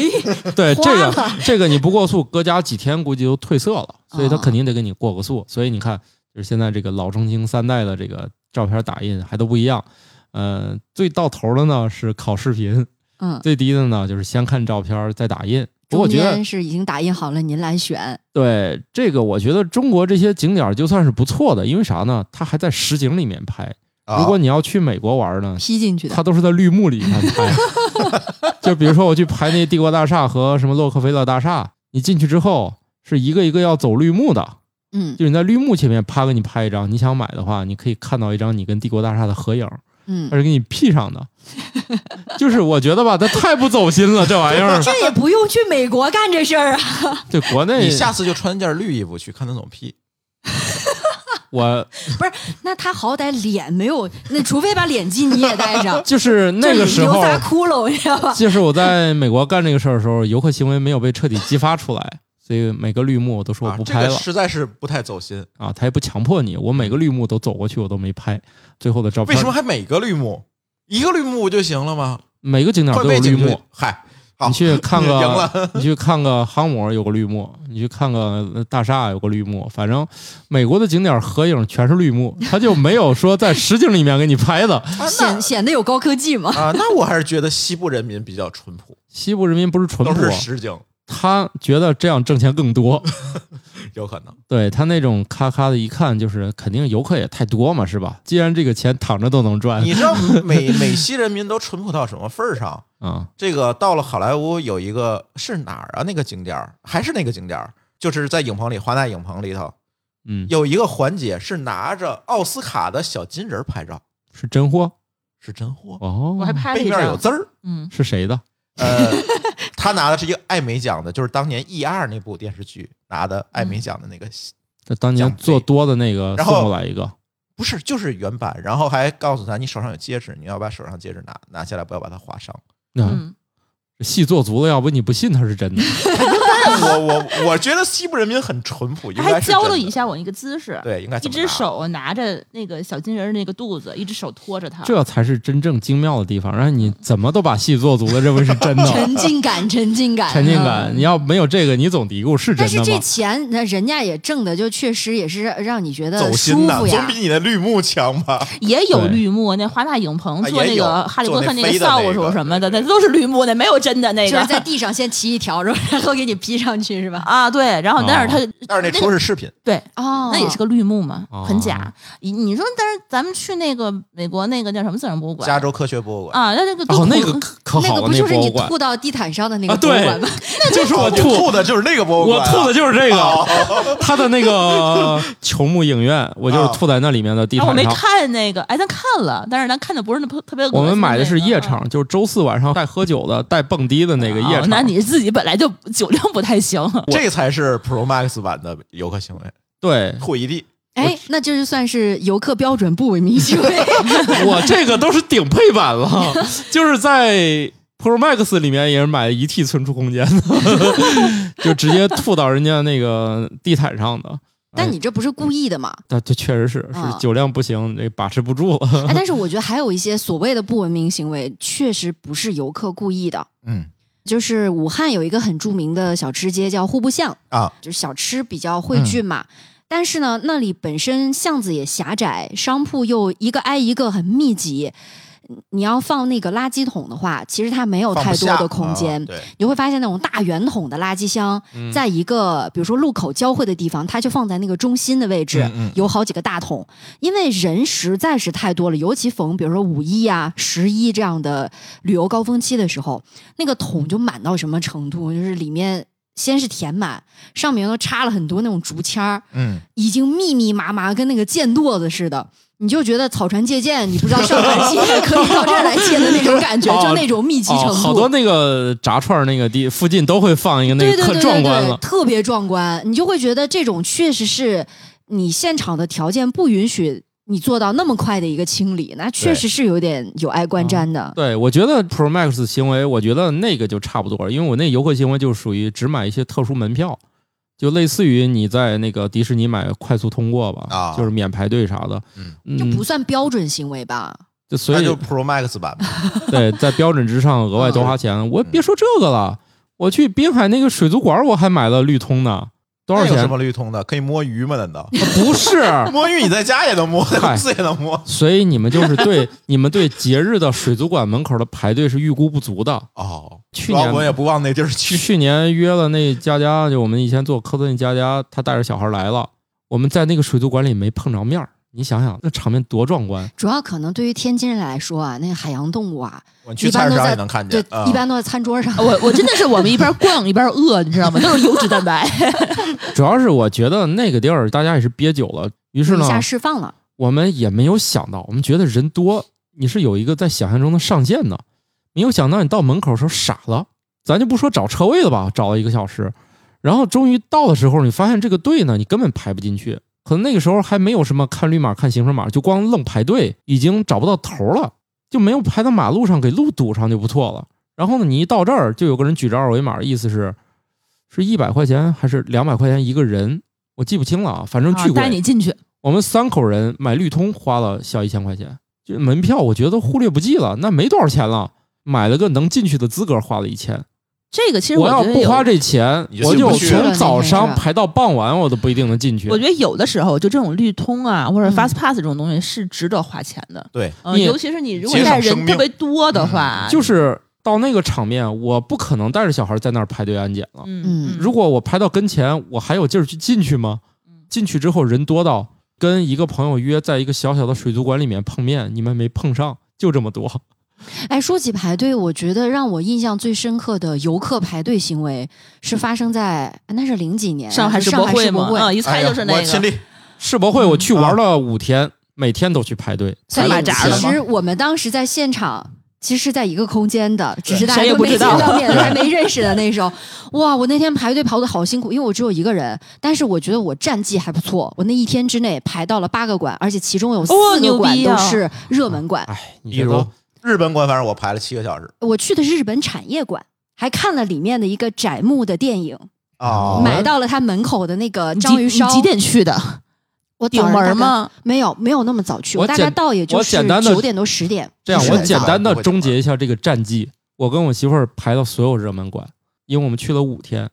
对这个这个你不过塑，搁家几天估计都褪色了，所以他哦肯定得给你过个速。所以你看，就是现在这个老中青三代的这个照片打印还都不一样。呃，最到头的呢是考视频，嗯，最低的呢就是先看照片再打印。不过我中觉得间是已经打印好了，您来选。对这个，我觉得中国这些景点就算是不错的，因为啥呢？它还在实景里面拍，啊如果你要去美国玩呢，吸进去的它。都是在绿幕里面拍。就比如说我去拍那帝国大厦和什么洛克菲勒大厦，你进去之后是一个一个要走绿幕的，嗯就你在绿幕前面啪给你拍一张，你想买的话，你可以看到一张你跟帝国大厦的合影，嗯他，是给你 P 上的。就是我觉得吧，他太不走心了，这玩意儿。这也不用去美国干这事儿啊。对国内你下次就穿件绿衣服去，看他怎么 P。我不是那他好歹脸没有，那除非把脸基你也带上，就是那个时候留，仨窟窿，你知道吧？就是我在美国干这个事儿的时候，游客行为没有被彻底激发出来，所以每个绿幕我都说我啊不拍了这个实在是不太走心。啊，他也不强迫你，我每个绿幕都走过去，我都没拍，最后的照片为什么还每个绿幕？一个绿幕不就行了吗？每个景点都有绿幕？嗨，你去看个，你去看个航母有个绿幕，你去看个大厦有个绿幕，反正美国的景点合影全是绿幕，他就没有说在实景里面给你拍的。啊显显得有高科技嘛。啊，那我还是觉得西部人民比较淳朴，西部人民不是淳朴都朴，是实景，他觉得这样挣钱更多。有可能。对他那种咔咔的，一看就是肯定游客也太多嘛，是吧？既然这个钱躺着都能赚你知道美美西人民都淳朴到什么份儿上？啊，这个到了好莱坞有一个是哪儿啊？那个景点儿还是那个景点儿，就是在影棚里，华纳影棚里头嗯，有一个环节是拿着奥斯卡的小金人儿拍照，是真货是真货，哦。我还拍了背一张，面有字儿。嗯，是谁的？呃，他拿的是一个艾美奖的，就是当年《E 二》那部电视剧拿的艾美奖的那个，那当年做多的那个然后送过来一个，不是就是原版，然后还告诉他你手上有戒指，你要把手上戒指拿拿下来，不要把它划伤。那、嗯，戏做足了，要不你不信他是真的。我我我觉得西部人民很淳朴，应该是真的教了一，下我一个姿势，对，应该一只手拿着那个小金人那个肚子，一只手托着他。这才是真正精妙的地方。然后你怎么都把戏做足了，认为是真的，沉浸感，沉浸感，沉浸感。嗯你要没有这个，你总嘀咕是真但是这？钱，那人家也挣的，就确实也是让你觉得舒走心呐，服呀总比。你的绿幕强吧？也有绿幕，那华纳影棚做那个哈利波特那个扫帚什么的，那都是绿幕，那没有真的那个就是在地上先骑一条，然后然后给你披上去，是吧？啊。对，然后但是他但是那出是饰品，对，哦，那也是个绿幕嘛，哦很假。你你说，但是咱们去那个美国那个叫什么自然博物馆？加州科学博物馆。啊，那那个哦，那个可可那好了，个不就是你吐到地毯上的那个博物馆吗？就是我吐吐的就是那个博物馆啊，吐的就是这哦个，他的那个 球幕影院，我就是啊吐在那里面的地啊，我没。看那个，哎，咱看了，但是咱看的不是那特特别我们买的是夜场，就是周四晚上带喝酒的、带蹦迪的那个夜场。哦那你自己本来就酒量不太行，这才是 Pro Max 版的游客行为，对吐一地。哎，那这就算是游客标准不文明行为。我这个都是顶配版了，就是在 Pro Max 里面也是买一 T 存储空间的，就直接吐到人家那个地毯上的。但你这不是故意的嘛？那这确实是是啊酒量不行，这把持不住了。哎，但是我觉得还有一些所谓的不文明行为，确实不是游客故意的。嗯就是武汉有一个很著名的小吃街叫户部巷，啊，就是小吃比较汇聚嘛。但是呢，那里本身巷子也狭窄，商铺又一个挨一个很密集。你要放那个垃圾桶的话，其实它没有太多的空间。你会发现那种大圆筒的垃圾箱，嗯在一个比如说路口交汇的地方，它就放在那个中心的位置，嗯嗯有好几个大桶。因为人实在是太多了，尤其逢比如说五一啊、十一这样的旅游高峰期的时候，那个桶就满到什么程度？就是里面先是填满，上面又插了很多那种竹签儿，嗯，已经密密麻麻，跟那个箭垛子似的。你就觉得草船借箭，你不知道上船借 可以到这儿来借的那种感觉，哦就那种密集程度。哦，好多那个炸串儿那个地附近都会放一个那个，可对对对对对，壮观了。特别壮观，你就会觉得这种确实是你现场的条件不允许你做到那么快的一个清理，那确实是有点有碍观瞻的。对，我觉得 Pro Max 行为，我觉得那个就差不多了，因为我那游客行为就属于只买一些特殊门票，就类似于你在那个迪士尼买快速通过吧，啊就是免排队啥的，嗯嗯，就不算标准行为吧？就所以那就 Pro Max 版吧。对，在标准之上额外多花钱。我别说这个了，我去滨海那个水族馆，我还买了绿通呢，多少钱那有什？么绿通的？可以摸鱼吗？难道不是，摸鱼你在家也能摸，在公司也能摸？所以你们就是对你们对节日的水族馆门口的排队是预估不足的。哦，去年我也不往那地儿去。去年约了那佳佳，就我们以前做科特那佳佳，她带着小孩来了，我们在那个水族馆里没碰着面儿，你想想那场面多壮观！主要可能对于天津人来说啊，那个海洋动物啊，我去菜市场一般都在也能看对见，，啊一般都在餐桌上。我我真的是我们一边逛一边饿，你知道吗？都是优质蛋白。主要是我觉得那个地儿大家也是憋久了，于是呢，一下释放了，我们也没有想到，我们觉得人多，你是有一个在想象中的上限的，没有想到你到门口的时候傻了，咱就不说找车位了吧，找了一个小时，然后终于到的时候，你发现这个队呢，你根本排不进去，可能那个时候还没有什么看绿码、看行程码，就光愣排队，已经找不到头了，就没有排到马路上给路堵上就不错了。然后呢，你一到这儿，就有个人举着二维码，意思是是一百块钱还是两百块钱一个人，我记不清了啊，反正啊巨贵。带你进去，我们三口人买绿通花了小一千块钱，就门票我觉得都忽略不计了，那没多少钱了，买了个能进去的资格花了一千。这个其实我要不花这钱我就从早上排到傍晚，我都不一定能进去我。觉得有的时候就这种绿通啊，或者嗯 Fast Pass 这种东西是值得花钱的。对，尤其是你如果带人特别多的话，就是到那个场面，我不可能带着小孩在那儿排队安检了。嗯嗯如果我排到跟前，我还有劲儿去进去吗？进去之后人多到跟一个朋友约在一个小小的水族馆里面碰面，你们没碰上，就这么多。哎，说起排队，我觉得让我印象最深刻的游客排队行为是发生在那是零几年上海世博会嘛，世博会啊，一猜就是那个。哎我亲历，世博会我去嗯玩了五天，每天都去排队，所以马扎了吗其实我们当时在现场。其实是在一个空间的，只是大家都不知道见到面，还没认识的那时候，哇！我那天排队排的好辛苦，因为我只有一个人，但是我觉得我战绩还不错，我那一天之内排到了八个馆，而且其中有四哦个馆都是热门馆。哎，你比如日本馆，反正我排了七个小时我去的是日本产业馆，还看了里面的一个窄幕的电影，啊，买到了他门口的那个章鱼烧。你几点去的？我顶早上？门吗？没有，没有那么早去，我我大概到也就是九点多十点。这样，我简单的终结一下这个战绩。我跟我媳妇儿排到所有热门馆，因为我们去了五天。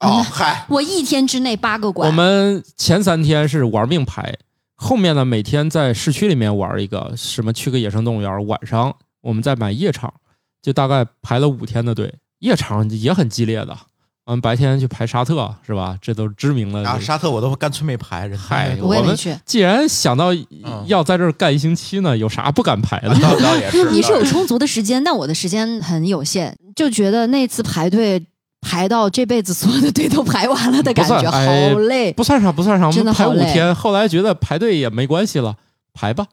哦，嗨，我一天之内八个馆。我们前三天是玩命排，后面呢每天在市区里面玩一个，什么去个野生动物园，晚上我们再买夜场，就大概排了五天的队。夜场也很激烈的，我们白天去排沙特是吧？这都是知名的。啊沙特我都干脆没排，人嗨我们我也没去。既然想到嗯要在这儿干一星期呢，有啥不敢排的？倒倒也是，你是有充足的时间，但我的时间很有限，就觉得那次排队排到这辈子所有的队都排完了的感觉，哎好累。不算啥，不算啥，我真的们排五天，后来觉得排队也没关系了，排吧。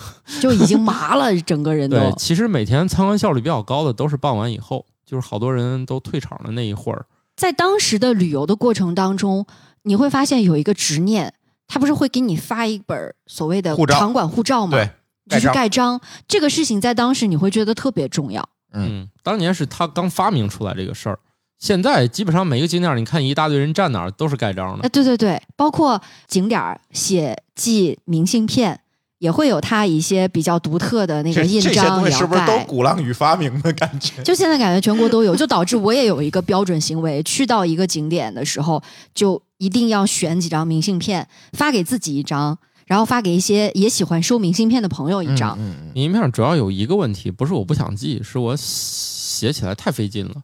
就已经麻了，整个人都。对，其实每天参观效率比较高的都是傍晚以后，就是好多人都退场的那一会儿。在当时的旅游的过程当中，你会发现有一个执念，他不是会给你发一本所谓的场馆护照吗？对，就是盖章。这个事情在当时你会觉得特别重要。嗯嗯，当年是他刚发明出来这个事儿，现在基本上每个景点，你看一大堆人站哪儿都是盖章的哎，。对对对，包括景点儿写寄明信片，也会有它一些比较独特的那个印这些章也要东西是不是都。鼓浪屿发明的感觉？就现在感觉全国都有，就导致我也有一个标准行为，去到一个景点的时候，就一定要选几张明信片，发给自己一张，然后发给一些也喜欢收明信片的朋友一张。嗯嗯明信片主要有一个问题，不是我不想寄，是我写起来太费劲了。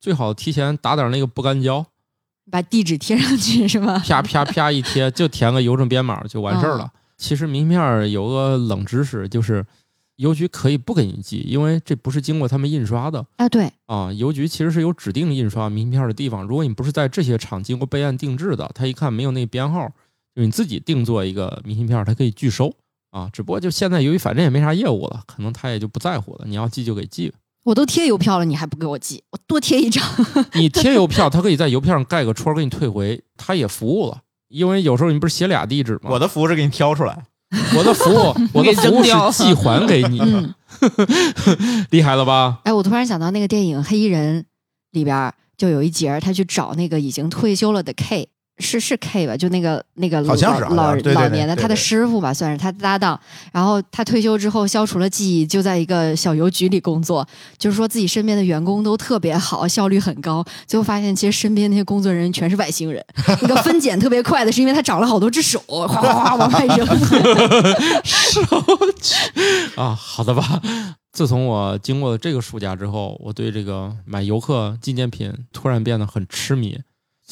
最好提前打点那个不干胶，把地址贴上去是吗？啪啪啪一贴，就填个邮政编码就完事儿嗯了。其实明信片有个冷知识，就是邮局可以不给你寄，因为这不是经过他们印刷的。啊，对，啊，邮局其实是有指定印刷明信片的地方。如果你不是在这些厂经过备案定制的，他一看没有那个编号，就你自己定做一个明信片，他可以拒收啊。只不过就现在由于反正也没啥业务了，可能他也就不在乎了。你要寄就给寄，我都贴邮票了，你还不给我寄，我多贴一张。你贴邮票，他可以在邮票上盖个戳儿给你退回，他也服务了。因为有时候你不是写俩地址吗？我的服务是给你挑出来，我的服务，我的给服务是寄还给你。厉害了吧？哎，我突然想到那个电影《黑衣人》里边就有一节，他去找那个已经退休了的 K，是是 K 吧？就那个那个老老老年的他的师傅吧，算是他的搭档。然后他退休之后消除了记忆，就在一个小邮局里工作，就是说自己身边的员工都特别好，效率很高。最后发现其实身边那些工作人员全是外星人，那个分拣特别快的是因为他长了好多只手，哗哗哗往外扔。啊，好的吧。自从我经过了这个暑假之后，我对这个买游客纪念品突然变得很痴迷。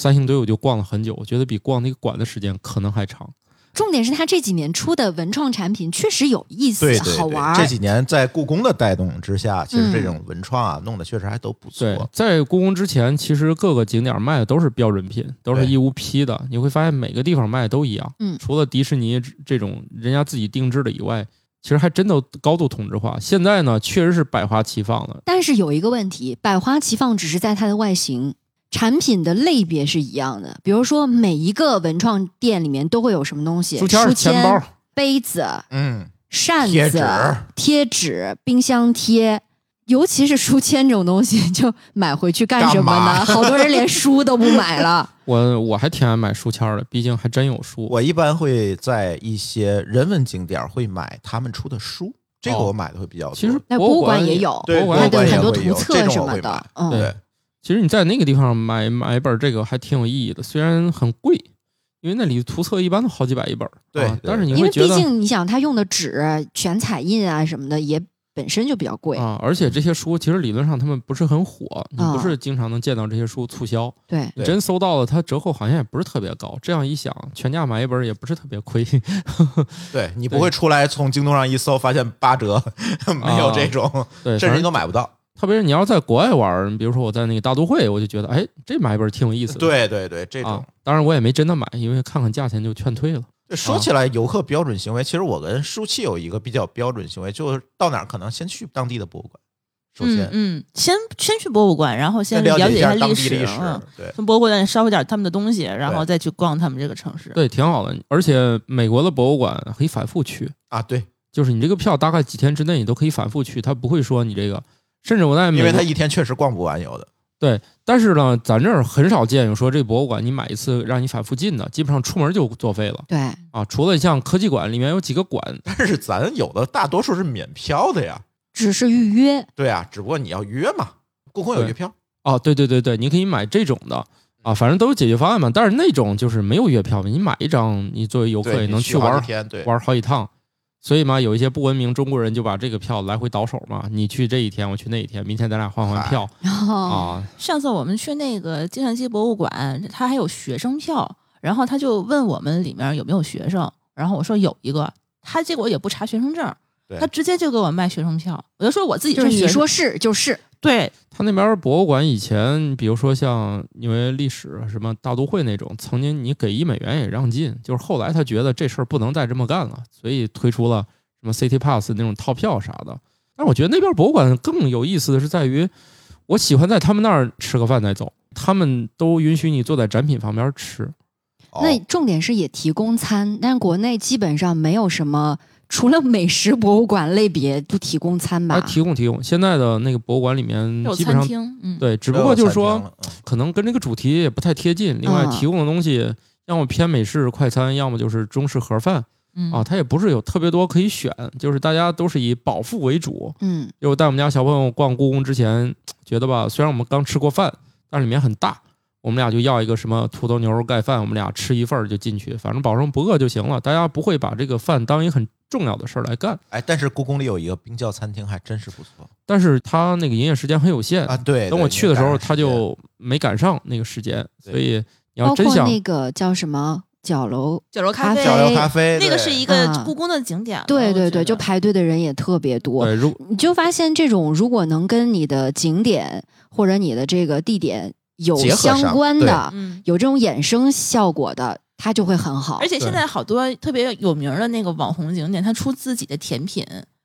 三星堆我就逛了很久，我觉得比逛那个馆的时间可能还长。重点是他这几年出的文创产品确实有意思，对对对好玩儿。这几年在故宫的带动之下，其实这嗯种文创啊，弄得确实还都不对错。，在故宫之前，其实各个景点卖的都是标准品，都是义乌批的。你会发现每个地方卖的都一样，嗯除了迪士尼这种人家自己定制的以外，其实还真的高度同质化。现在呢，确实是百花齐放了。但是有一个问题，百花齐放只是在它的外形，产品的类别是一样的。比如说，每一个文创店里面都会有什么东西？书签儿、钱包，杯子、嗯，扇子、贴纸贴纸冰箱贴。尤其是书签这种东西，就买回去干什么呢？好多人连书都不买了。我我还挺爱买书签的，毕竟还真有书。我一般会在一些人文景点会买他们出的书，这个哦我买的会比较多。其实那博物馆馆也有，对博物馆它的很多图册什么的。嗯，对其实你在那个地方买买一本这个还挺有意义的，虽然很贵，因为那里图册一般都好几百一本儿。对但是你因为毕会觉得竟你想，他用的纸、全彩印啊什么的，也本身就比较贵。啊，而且这些书其实理论上他们不是很火，你啊不是经常能见到这些书促销。对，你真搜到了，它折扣好像也不是特别高。这样一想，全价买一本也不是特别亏。对你不会出来从京东上一搜发现八折，没有这种，对，甚至你都买不到。特别是你要在国外玩儿，比如说我在那个大都会，我就觉得，哎，这买一本挺有意思的。对对对，这种啊，当然我也没真的买，因为看看价钱就劝退了。说起来，游客标准行为，其实我跟舒淇有一个比较标准行为，就是到哪儿可能先去当地的博物馆，首先嗯嗯，先先去博物馆，然后先了解一下当地历历史嗯，，对从博物馆烧点他们的东西，然后再去逛他们这个城市。对，挺好的。而且美国的博物馆可以反复去，啊，对，就是你这个票大概几天之内你都可以反复去，他不会说你这个。甚至我在，因为他一天确实逛不完，有的对，但是呢，咱这儿很少见有说这博物馆你买一次让你反复进的，基本上出门就作废了对，啊。除了像科技馆里面有几个馆，但是咱有的大多数是免票的呀，只是预约。对啊，只不过你要约嘛，故宫有对月票，哦，对对对对，你可以买这种的啊，反正都有解决方案嘛。但是那种就是没有月票的，你买一张，你作为游客，也能去玩玩好几趟。所以嘛，有一些不文明中国人就把这个票来回倒手嘛，你去这一天，我去那一天，明天咱俩换换票啊。上次我们去那个计算机博物馆，他还有学生票，然后他就问我们里面有没有学生，然后我说有一个，他结果也不查学生证对，他直接就给我卖学生票，我就说我自己就是你说是就是，对，他那边博物馆以前，比如说像因为历史什么大都会那种，曾经你给一美元也让进，就是后来他觉得这事儿不能再这么干了，所以推出了什么 City Pass 那种套票啥的。但是我觉得那边博物馆更有意思的是在于，我喜欢在他们那儿吃个饭再走，他们都允许你坐在展品旁边吃。哦那重点是也提供餐，但是国内基本上没有什么，除了美食博物馆类别不提供餐吧啊，？提供提供，现在的那个博物馆里面有基本上餐厅，嗯，对，只只不过就是说，嗯可能跟这个主题也不太贴近。另外嗯提供的东西要么偏美式快餐，要么就是中式盒饭嗯啊，它也不是有特别多可以选，就是大家都是以饱腹为主。嗯，就我带我们家小朋友逛故宫之前，觉得吧，虽然我们刚吃过饭，但是里面很大。我们俩就要一个什么土豆牛肉盖饭，我们俩吃一份儿就进去，反正保证不饿就行了。大家不会把这个饭当一个很重要的事儿来干。哎，但是故宫里有一个冰窖餐厅，还真是不错但是它那个营业时间很有限啊。对，等我去的时候，你他就没赶上那个时间，所以你要真想包括那个叫什么角楼，角楼咖啡，角楼咖啡那个是一个啊故宫的景点了。对对对，就排队的人也特别多。对，如你就发现这种如果能跟你的景点或者你的这个地点有相关的，嗯。有这种衍生效果的，它就会很好。而且现在好多特别有名的那个网红景点，它出自己的甜品，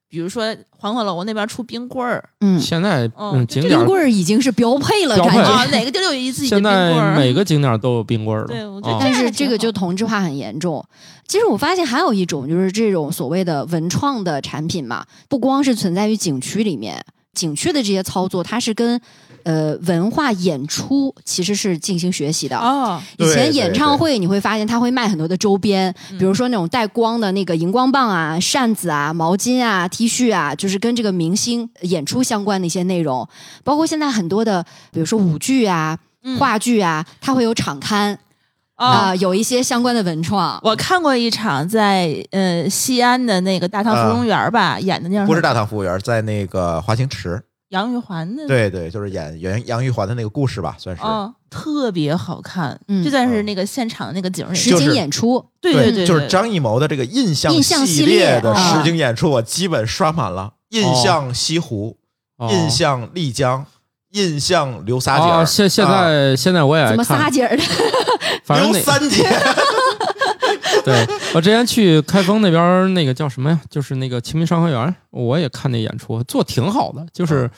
比如说黄鹤楼那边出冰棍儿嗯，现在哦嗯景点，冰棍儿已经是标配了，感啊，觉。哪个地儿都有一自己的冰棍儿。在每个景点儿都有冰棍儿了。对我觉得啊但是这个就同质化很严重。其实我发现还有一种就是这种所谓的文创的产品嘛，不光是存在于景区里面，景区的这些操作，它是跟呃文化演出其实是进行学习的。哦，以前演唱会你会发现它会卖很多的周边，嗯比如说那种带光的那个荧光棒啊、扇子啊、毛巾啊、T 恤啊，就是跟这个明星演出相关的一些内容。包括现在很多的，比如说舞剧啊、嗯话剧啊，它会有场刊啊、哦，有一些相关的文创。我看过一场在呃西安的那个大唐芙蓉园吧，演的那样不是大唐芙蓉园，在那个华清池，杨玉环的，对对，就是演演杨玉环的那个故事吧，算是。哦，特别好看，嗯。就算是那个现场那个景实景演出，对对对，就是张艺谋的这个印象印象系列列的啊。实景演出，我基本刷满了。印象西湖，哦。印象丽江，印象刘仨姐现现啊在现在我也爱怎么仨看，节儿的？刘 反正那三姐，对我之前去开封那边那个叫什么呀？就是那个清明上河园，我也看那演出，做挺好的，就是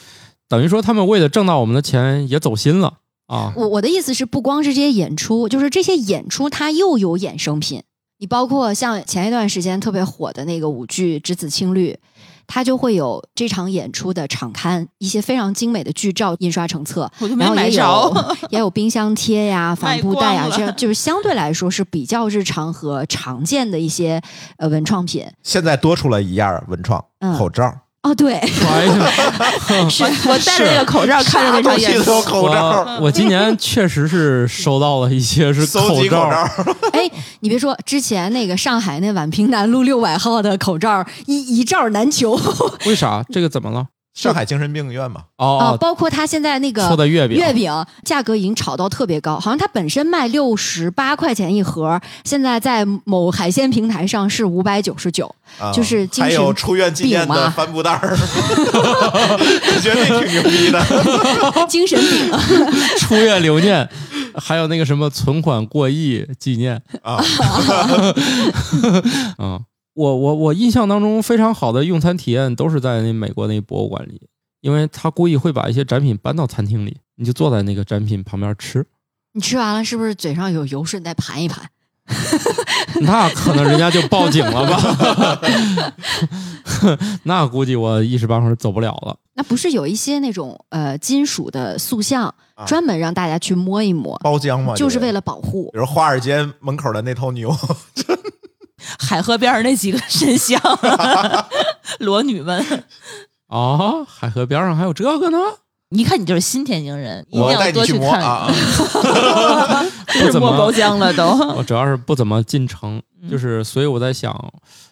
等于说他们为了挣到我们的钱也走心了啊。我我的意思是，不光是这些演出，就是这些演出它又有衍生品。你包括像前一段时间特别火的那个舞剧《只此青绿》，它就会有这场演出的场刊，一些非常精美的剧照印刷成册，我就没买然后也有。也有冰箱贴呀、帆布袋呀，卖光了这样就是相对来说是比较日常和常见的一些呃文创品。现在多出了一样文创嗯口罩，哦，对，是我戴着那个口罩看着那场演出。口罩，我我今年确实是收到了一些是口罩，罩，哎，你别说，之前那个上海那宛平南路六百号的口罩一一罩难求。为啥？这个怎么了？上海精神病院嘛，啊，哦，包括它现在那个说的月饼，月饼价格已经炒到特别高，好像它本身卖六十八块钱一盒，现在在某海鲜平台上是五百九十九。啊就是精神还有出院纪念的帆布袋儿，我觉得那挺牛逼的。精神病，出院留念，还有那个什么存款过亿纪念啊，啊。我我我印象当中非常好的用餐体验都是在那美国那博物馆里，因为他故意会把一些展品搬到餐厅里，你就坐在那个展品旁边吃，你吃完了是不是嘴上有油，顺带盘一盘？那可能人家就报警了吧？那估计我一时半会儿走不了了。那不是有一些那种呃金属的塑像，啊专门让大家去摸一摸，包浆嘛，就是为了，了保护。比如华尔街门口的那头牛，海河边上那几个神像，裸女们。哦，海河边上还有这个呢？一看你就是新天津人，一定我带要多去摸啊！啊 是摸包浆了都。我主要是不怎么进城，嗯就是所以我在想，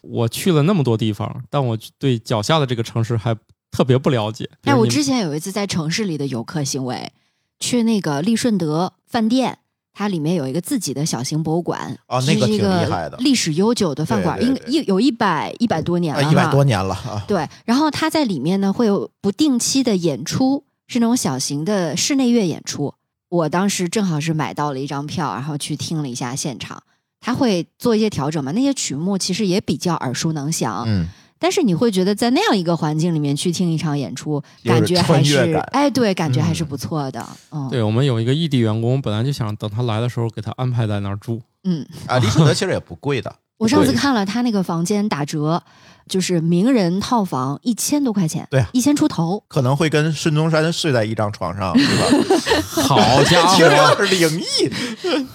我去了那么多地方，但我对脚下的这个城市还特别不了解。哎，我之前有一次在城市里的游客行为，去那个利顺德饭店，它里面有一个自己的小型博物馆，哦那个是一挺厉害的个历史悠久的饭馆，应一有一百一百多年了哈，啊一百多年了啊！对，然后它在里面呢会有不定期的演出，是那种小型的室内乐演出。我当时正好是买到了一张票，然后去听了一下现场。他会做一些调整嘛？那些曲目其实也比较耳熟能详，嗯，但是你会觉得在那样一个环境里面去听一场演出，感觉还是哎，对，感觉还是嗯不错的。嗯，对我们有一个异地员工，本来就想等他来的时候给他安排在那儿住。嗯，啊，李顺德其实也不贵的，我上次看了他那个房间打折，就是名人套房一千多块钱，对啊一千出头。可能会跟孙中山睡在一张床上，对吧？好家伙！有点灵异。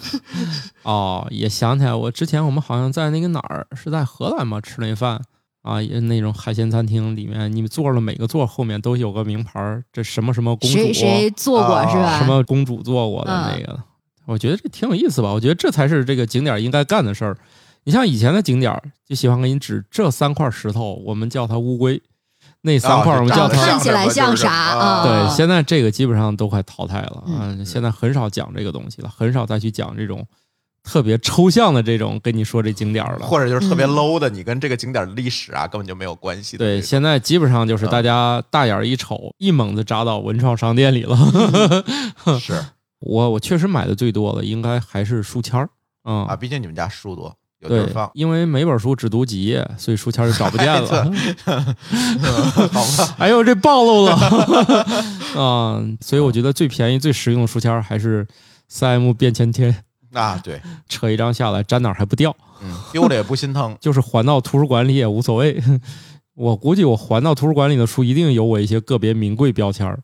哦，也想起来，我之前我们好像在那个哪儿，是在荷兰嘛？吃那饭啊，也那种海鲜餐厅里面，你们坐了每个座后面都有个名牌儿，这什么什么公主，谁谁做过、啊是吧？什么公主坐过的嗯那个，我觉得这挺有意思吧。我觉得这才是这个景点应该干的事儿。你像以前的景点儿，就喜欢给你指这三块石头，我们叫它乌龟；那三块儿我们啊叫它看起来像啥对，现在这个基本上都快淘汰了，嗯嗯，现在很少讲这个东西了，很少再去讲这种特别抽象的这种跟你说这景点儿了。或者就是特别嗯 low 的，你跟这个景点的历史啊根本就没有关系的对，现在基本上就是嗯大家大眼儿一瞅，一猛子扎到文创商店里了。是 我我确实买的最多的应该还是书签儿，嗯啊，毕竟你们家书多，有地儿对放，。因为每本书只读几页，所以书签就找不见了。好吧，哎呦，这暴露了啊！所以我觉得最便宜、最实用的书签还是三 M 便签贴，啊，对，扯一张下来，粘哪儿还不掉，嗯，丢了也不心疼。就是还到图书馆里也无所谓。我估计我还到图书馆里的书，一定有我一些个别名贵标签儿。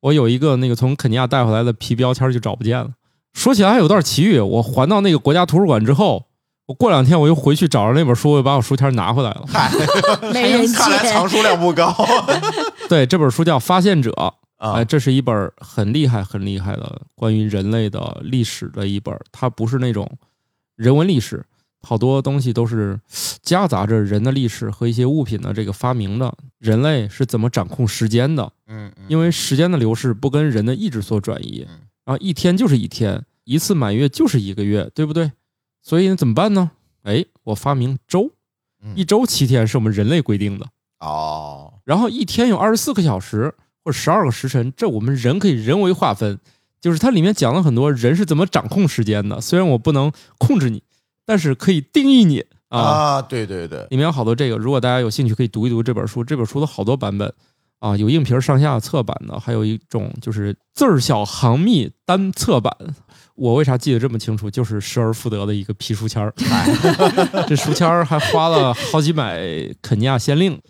我有一个那个从肯尼亚带回来的皮标签儿就找不见了。说起来还有段奇遇，我还到那个国家图书馆之后，我过两天我又回去找着那本书，我又把我书签拿回来了。嗨，没人看来藏书量不高对，这本书叫《发现者》，啊哎，。这是一本很厉害、很厉害的关于人类的历史的一本，它不是那种人文历史，好多东西都是夹杂着人的历史和一些物品的这个发明的。人类是怎么掌控时间的？嗯，嗯因为时间的流逝不跟人的意志所转移嗯，啊，一天就是一天，一次满月就是一个月，对不对？所以呢，怎么办呢？哎，我发明周，嗯一周七天是我们人类规定的，哦，然后一天有二十四个小时或者十二个时辰，这我们人可以人为划分，就是它里面讲了很多人是怎么掌控时间的。虽然我不能控制你，但是可以定义你啊。啊，对对对，里面有好多这个，如果大家有兴趣，可以读一读这本书。这本书的好多版本啊，有硬皮上下册版的，还有一种就是字儿小行密单册版。我为啥记得这么清楚？就是失而复得的一个皮书签儿，这书签儿还花了好几百肯尼亚先令。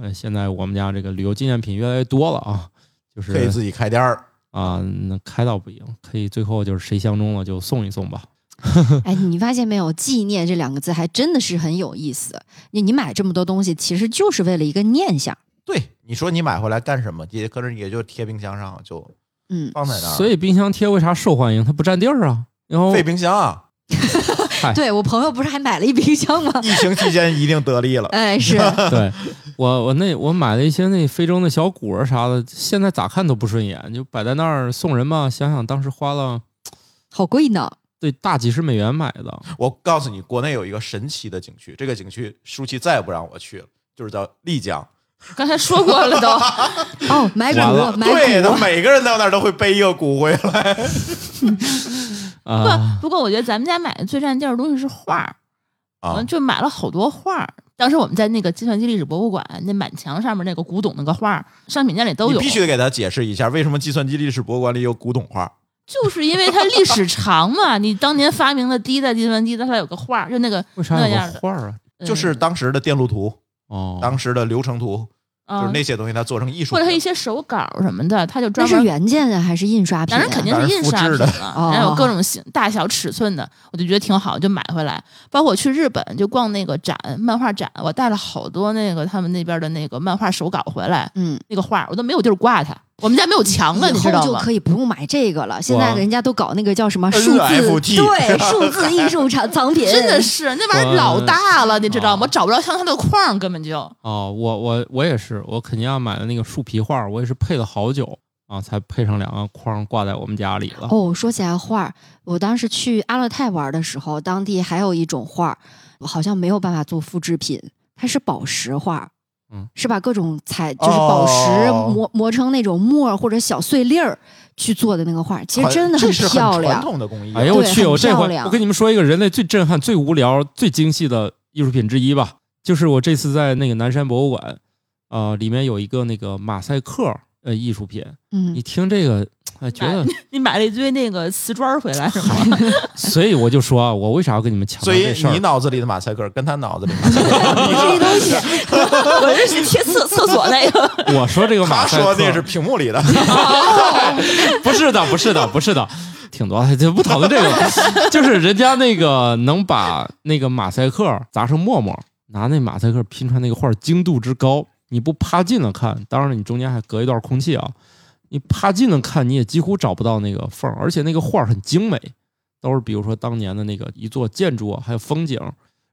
哎，现在我们家这个旅游纪念品越来越多了啊，就是可以自己开店儿。啊，那开到不行，可以最后就是谁相中了就送一送吧。哎，你发现没有？纪念这两个字还真的是很有意思。你你买这么多东西，其实就是为了一个念想。对，你说你买回来干什么？也可能也就贴冰箱上，就嗯，放在那儿。所以冰箱贴为啥受欢迎？它不占地儿啊。然后废冰箱啊，嗨，对我朋友不是还买了一冰箱吗？疫情期间一定得利了。哎，是 对我我那我买了一些那非洲那小果儿啥的，现在咋看都不顺眼，就摆在那儿送人嘛。想想当时花了好贵呢。对大几十美元买的，我告诉你，国内有一个神奇的景区，这个景区舒淇再也不让我去了，就是叫丽江。刚才说过了都，哦，买完了鼓，对，他，每个人到那儿都会背一个骨回来。不啊，不过我觉得咱们家买的最占地儿的东西是画儿，啊们，就买了好多画儿。当时我们在那个计算机历史博物馆，那满墙上面那个古董那个画儿，商品店里都有。你必须得给他解释一下，为什么计算机历史博物馆里有古董画？就是因为它历史长嘛，你当年发明的第一代计算机，它还有个画儿，就那个为啥有那样的，个画儿啊？就是嗯当时的电路图，哦，当时的流程图，就是啊那些东西，它做成艺术或者它一品。些手稿什么的，它就那是专门。原件啊，还是印刷品、啊？当然肯定是印刷品当然复制了，哦然后有各种形大小尺寸的，我就觉得挺好，就买回来。包括我去日本就逛那个展，漫画展，我带了好多那个他们那边的那个漫画手稿回来，嗯，那个画我都没有地儿挂它。我们家没有墙了，以你知道吗后就可？以不用买这个了。现在人家都搞那个叫什么数字对，数字艺术藏藏品，真的是那玩意儿老大了，你知道吗？找不着像它的框，根本就。哦，我我我也是，我肯尼亚买的那个树皮画，我也是配了好久啊，才配上两个框挂在我们家里了。哦，说起来画，我当时去阿勒泰玩的时候，当地还有一种画儿，好像没有办法做复制品，它是宝石画儿。嗯，是把各种彩就是宝石哦磨、磨成那种沫儿或者小碎粒儿去做的那个画儿，其实真的这是传漂亮。统的工艺啊。哎呦我去！我这回我跟你们说一个人类最震撼、最无聊、最精细的艺术品之一吧，就是我这次在那个南山博物馆，呃，里面有一个那个马赛克呃艺术品，嗯你，听这个，哎，觉得，你买了一堆那个瓷砖回来是吗？所以我就说啊，我为啥要跟你们抢所以调这事儿你？脑子里的马赛克跟他脑子里的马 赛克不是一东西。我这是贴厕厕所那个。我说这个马他赛克，说那是屏幕里的，不是的，不是的，不是的，挺多，就不讨论这个，就是人家那个能把那个马赛克砸成沫沫，拿那马赛克拼出来那个画精度之高，你不趴近了看，当然了，你中间还隔一段空气啊，你趴近了看，你也几乎找不到那个缝，而且那个画很精美，都是比如说当年的那个一座建筑啊，还有风景，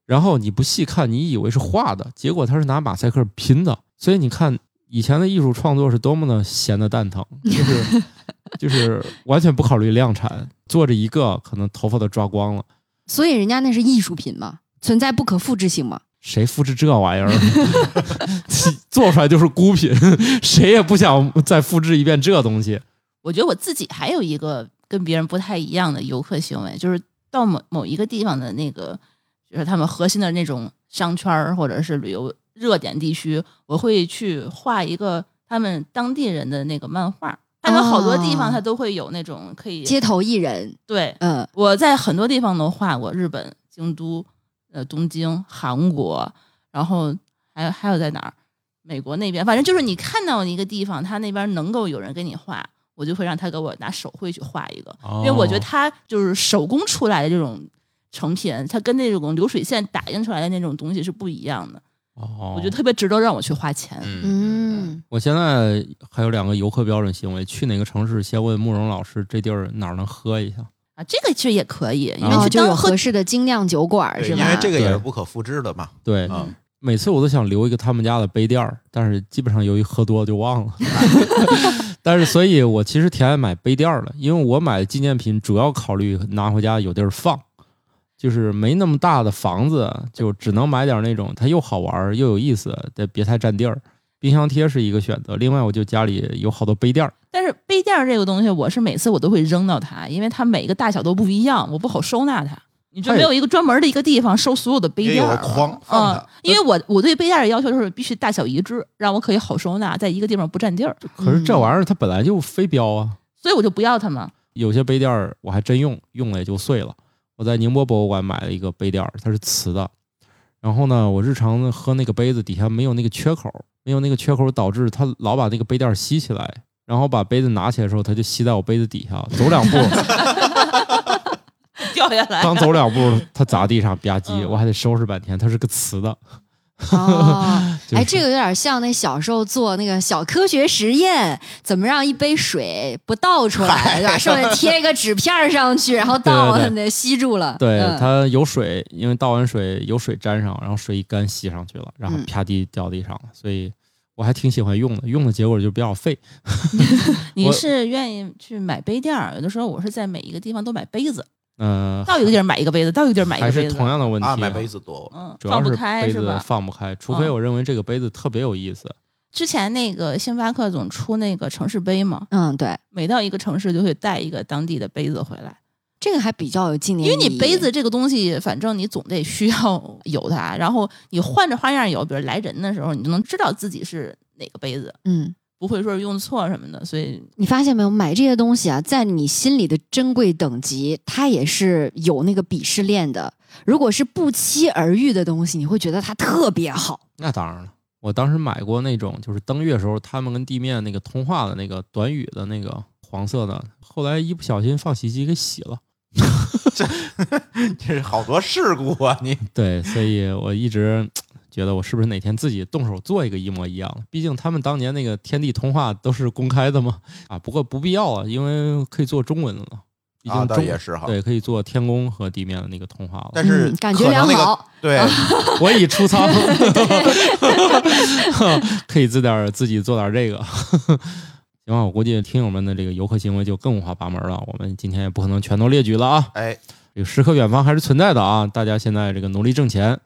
然后你不细看，你以为是画的，结果它是拿马赛克拼的，所以你看以前的艺术创作是多么的闲的蛋疼，就是 就是完全不考虑量产，做着一个可能头发都抓光了，所以人家那是艺术品嘛，存在不可复制性嘛。谁复制这玩意儿？做出来就是孤品，谁也不想再复制一遍这东西。我觉得我自己还有一个跟别人不太一样的游客行为，就是到某某一个地方的那个，就是他们核心的那种商圈儿或者是旅游热点地区，我会去画一个他们当地人的那个漫画。他有好多地方，哦他都会有那种可以街头艺人，对嗯，我在很多地方都画过，日本京都、呃东京、韩国，然后还有还有在哪儿？美国那边，反正就是你看到一个地方，他那边能够有人给你画，我就会让他给我拿手绘去画一个，因为我觉得他就是手工出来的这种成品，它跟那种流水线打印出来的那种东西是不一样的，哦，我觉得特别值得让我去花钱。嗯，嗯，我现在还有两个游客标准行为：去哪个城市先问慕容老师这地儿哪儿能喝一下。啊，这个其实也可以，因为哦就有去当喝合适的精酿酒馆对是吧？因为这个也是不可复制的嘛。对，嗯，每次我都想留一个他们家的杯垫儿，但是基本上由于喝多就忘了。但是，所以我其实挺爱买杯垫儿的，因为我买的纪念品主要考虑拿回家有地儿放，就是没那么大的房子，就只能买点那种它又好玩又有意思，但别太占地儿。冰箱贴是一个选择，另外我就家里有好多杯垫儿，但是杯垫儿这个东西，我是每次我都会扔到它，因为它每个大小都不一样，我不好收纳它。你就哎没有一个专门的一个地方收所有的杯垫儿个筐放嗯它，因为我我对杯垫儿的要求就是必须大小一致，让我可以好收纳，在一个地方不占地儿，可是这玩意儿它本来就非标啊。所以我就不要它嘛。有些杯垫儿我还真用，用了也就碎了。我在宁波博物馆买了一个杯垫儿，它是瓷的。然后呢，我日常喝那个杯子底下没有那个缺口，没有那个缺口，导致它老把那个杯垫儿吸起来，然后把杯子拿起来的时候，它就吸在我杯子底下，走两步，掉下来，刚走两步，它砸地上吧唧，嗯我还得收拾半天。它是个瓷的，哦，就是哎，这个有点像那小时候做那个小科学实验，怎么让一杯水不倒出来，对吧？上面贴一个纸片儿上去，然后倒，对对 那吸住了。对，嗯它有水，因为倒完水有水沾上，然后水一干吸上去了，然后嗯啪地掉地上了，所以我还挺喜欢用的。用的结果就比较费。你是愿意去买杯垫儿，有的时候我是在每一个地方都买杯子，嗯、到一个地儿买一个杯子，到一个地儿买一还是个杯子，同样的问题、啊，买杯子多，嗯，主要是放不开杯子是吧？放不开，除非嗯我认为这个杯子特别有意思。之前那个星巴克总出那个城市杯嘛，嗯，对，每到一个城市就会带一个当地的杯子回来，这个还比较有纪念意义，因为你杯子这个东西，反正你总得需要 有它，然后你换着花样有，比如来人的时候，你就能知道自己是哪个杯子，嗯。不会说是用错什么的，所以你发现没有，买这些东西啊，在你心里的珍贵等级，它也是有那个鄙视链的。如果是不期而遇的东西，你会觉得它特别好。那当然了，我当时买过那种，就是登月时候他们跟地面那个通话的那个短语的那个黄色的，后来一不小心放洗衣机给洗了。这 这是好多事故啊！你对，所以我一直觉得我是不是哪天自己动手做一个一模一样的？毕竟他们当年那个天地通话都是公开的嘛。啊，不过不必要啊，因为可以做中文了。毕啊，倒竟中、也是哈。对，可以做天宫和地面的那个通话了。但是嗯、感觉可能那个良好。对，我已出仓，可以自点儿自己做点儿这个。行吧，我估计听友们的这个游客行为就更五花八门了。我们今天也不可能全都列举了啊。哎，这个诗和远方还是存在的啊。大家现在这个努力挣钱，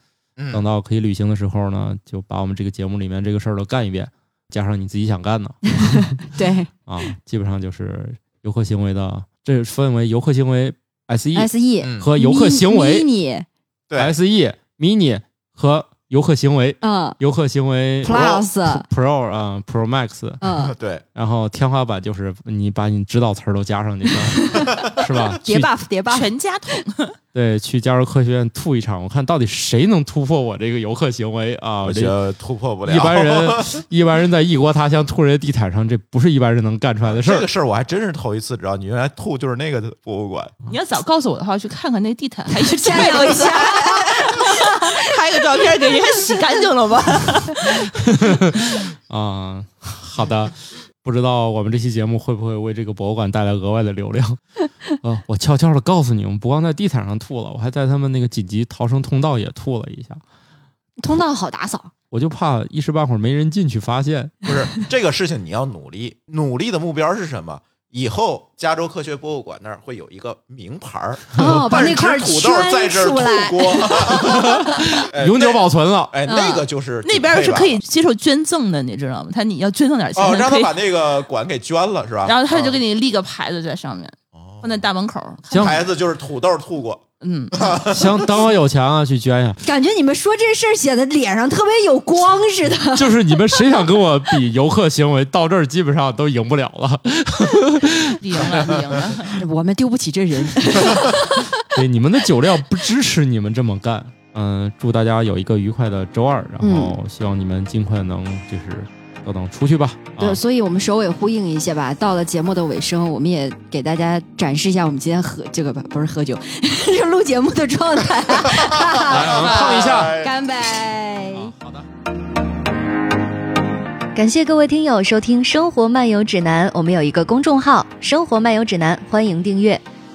等嗯，到可以旅行的时候呢，就把我们这个节目里面这个事儿都干一遍，加上你自己想干的。对 啊，基本上就是游客行为的，这分为游客行为 S E，SE 嗯和游客行为 mini，对。S E mini 和游客行为嗯游客行为 Plus，Pro 啊、Pro Max，嗯，对，然后天花板就是你把你指导词儿都加上去了，是吧？叠 buff 叠 buff，全家桶。对，去加州科学院吐一场，我看到底谁能突破我这个游客行为啊！我觉得突破不了。一般人一般人在异国他乡吐人家地毯上，这不是一般人能干出来的事儿这个。事儿我还真是头一次知道，你原来吐就是那个博物馆。你要早告诉我的话，去看看那地毯，还去加油一下。拍个照片给人家洗干净了吧？啊、好的，不知道我们这期节目会不会为这个博物馆带来额外的流量？啊、我悄悄的告诉你们，不光在地毯上吐了，我还在他们那个紧急逃生通道也吐了一下。通道好打扫，我就怕一时半会儿没人进去发现。不是这个事情，你要努力，努力的目标是什么？以后加州科学博物馆那儿会有一个名牌儿，哦，把那块儿半只土豆在这儿吐。过，哎永久保存了。哎，嗯那个就是那边是可以接受捐赠的，你知道吗？他你要捐赠点钱，哦，让可以他把那个馆给捐了是吧？然后他就给你你立个牌子在上面，放在大门口。牌子就是土豆吐过，嗯，行，等我有钱啊，去捐呀。感觉你们说这事儿显得脸上特别有光似的。就是你们谁想跟我比游客行为，到这儿基本上都赢不了了。赢了，赢了。我们丢不起这人。对，你们的酒量不支持你们这么干。嗯，祝大家有一个愉快的周二，然后希望你们尽快能就是都能出去吧。啊对，，所以我们首尾呼应一下吧。到了节目的尾声，我们也给大家展示一下我们今天喝这个吧不是喝酒，是 录节目的状态。来，我们碰一下。哎干杯！啊好的。感谢各位听友收听《生活漫游指南》，我们有一个公众号《生活漫游指南》，欢迎订阅。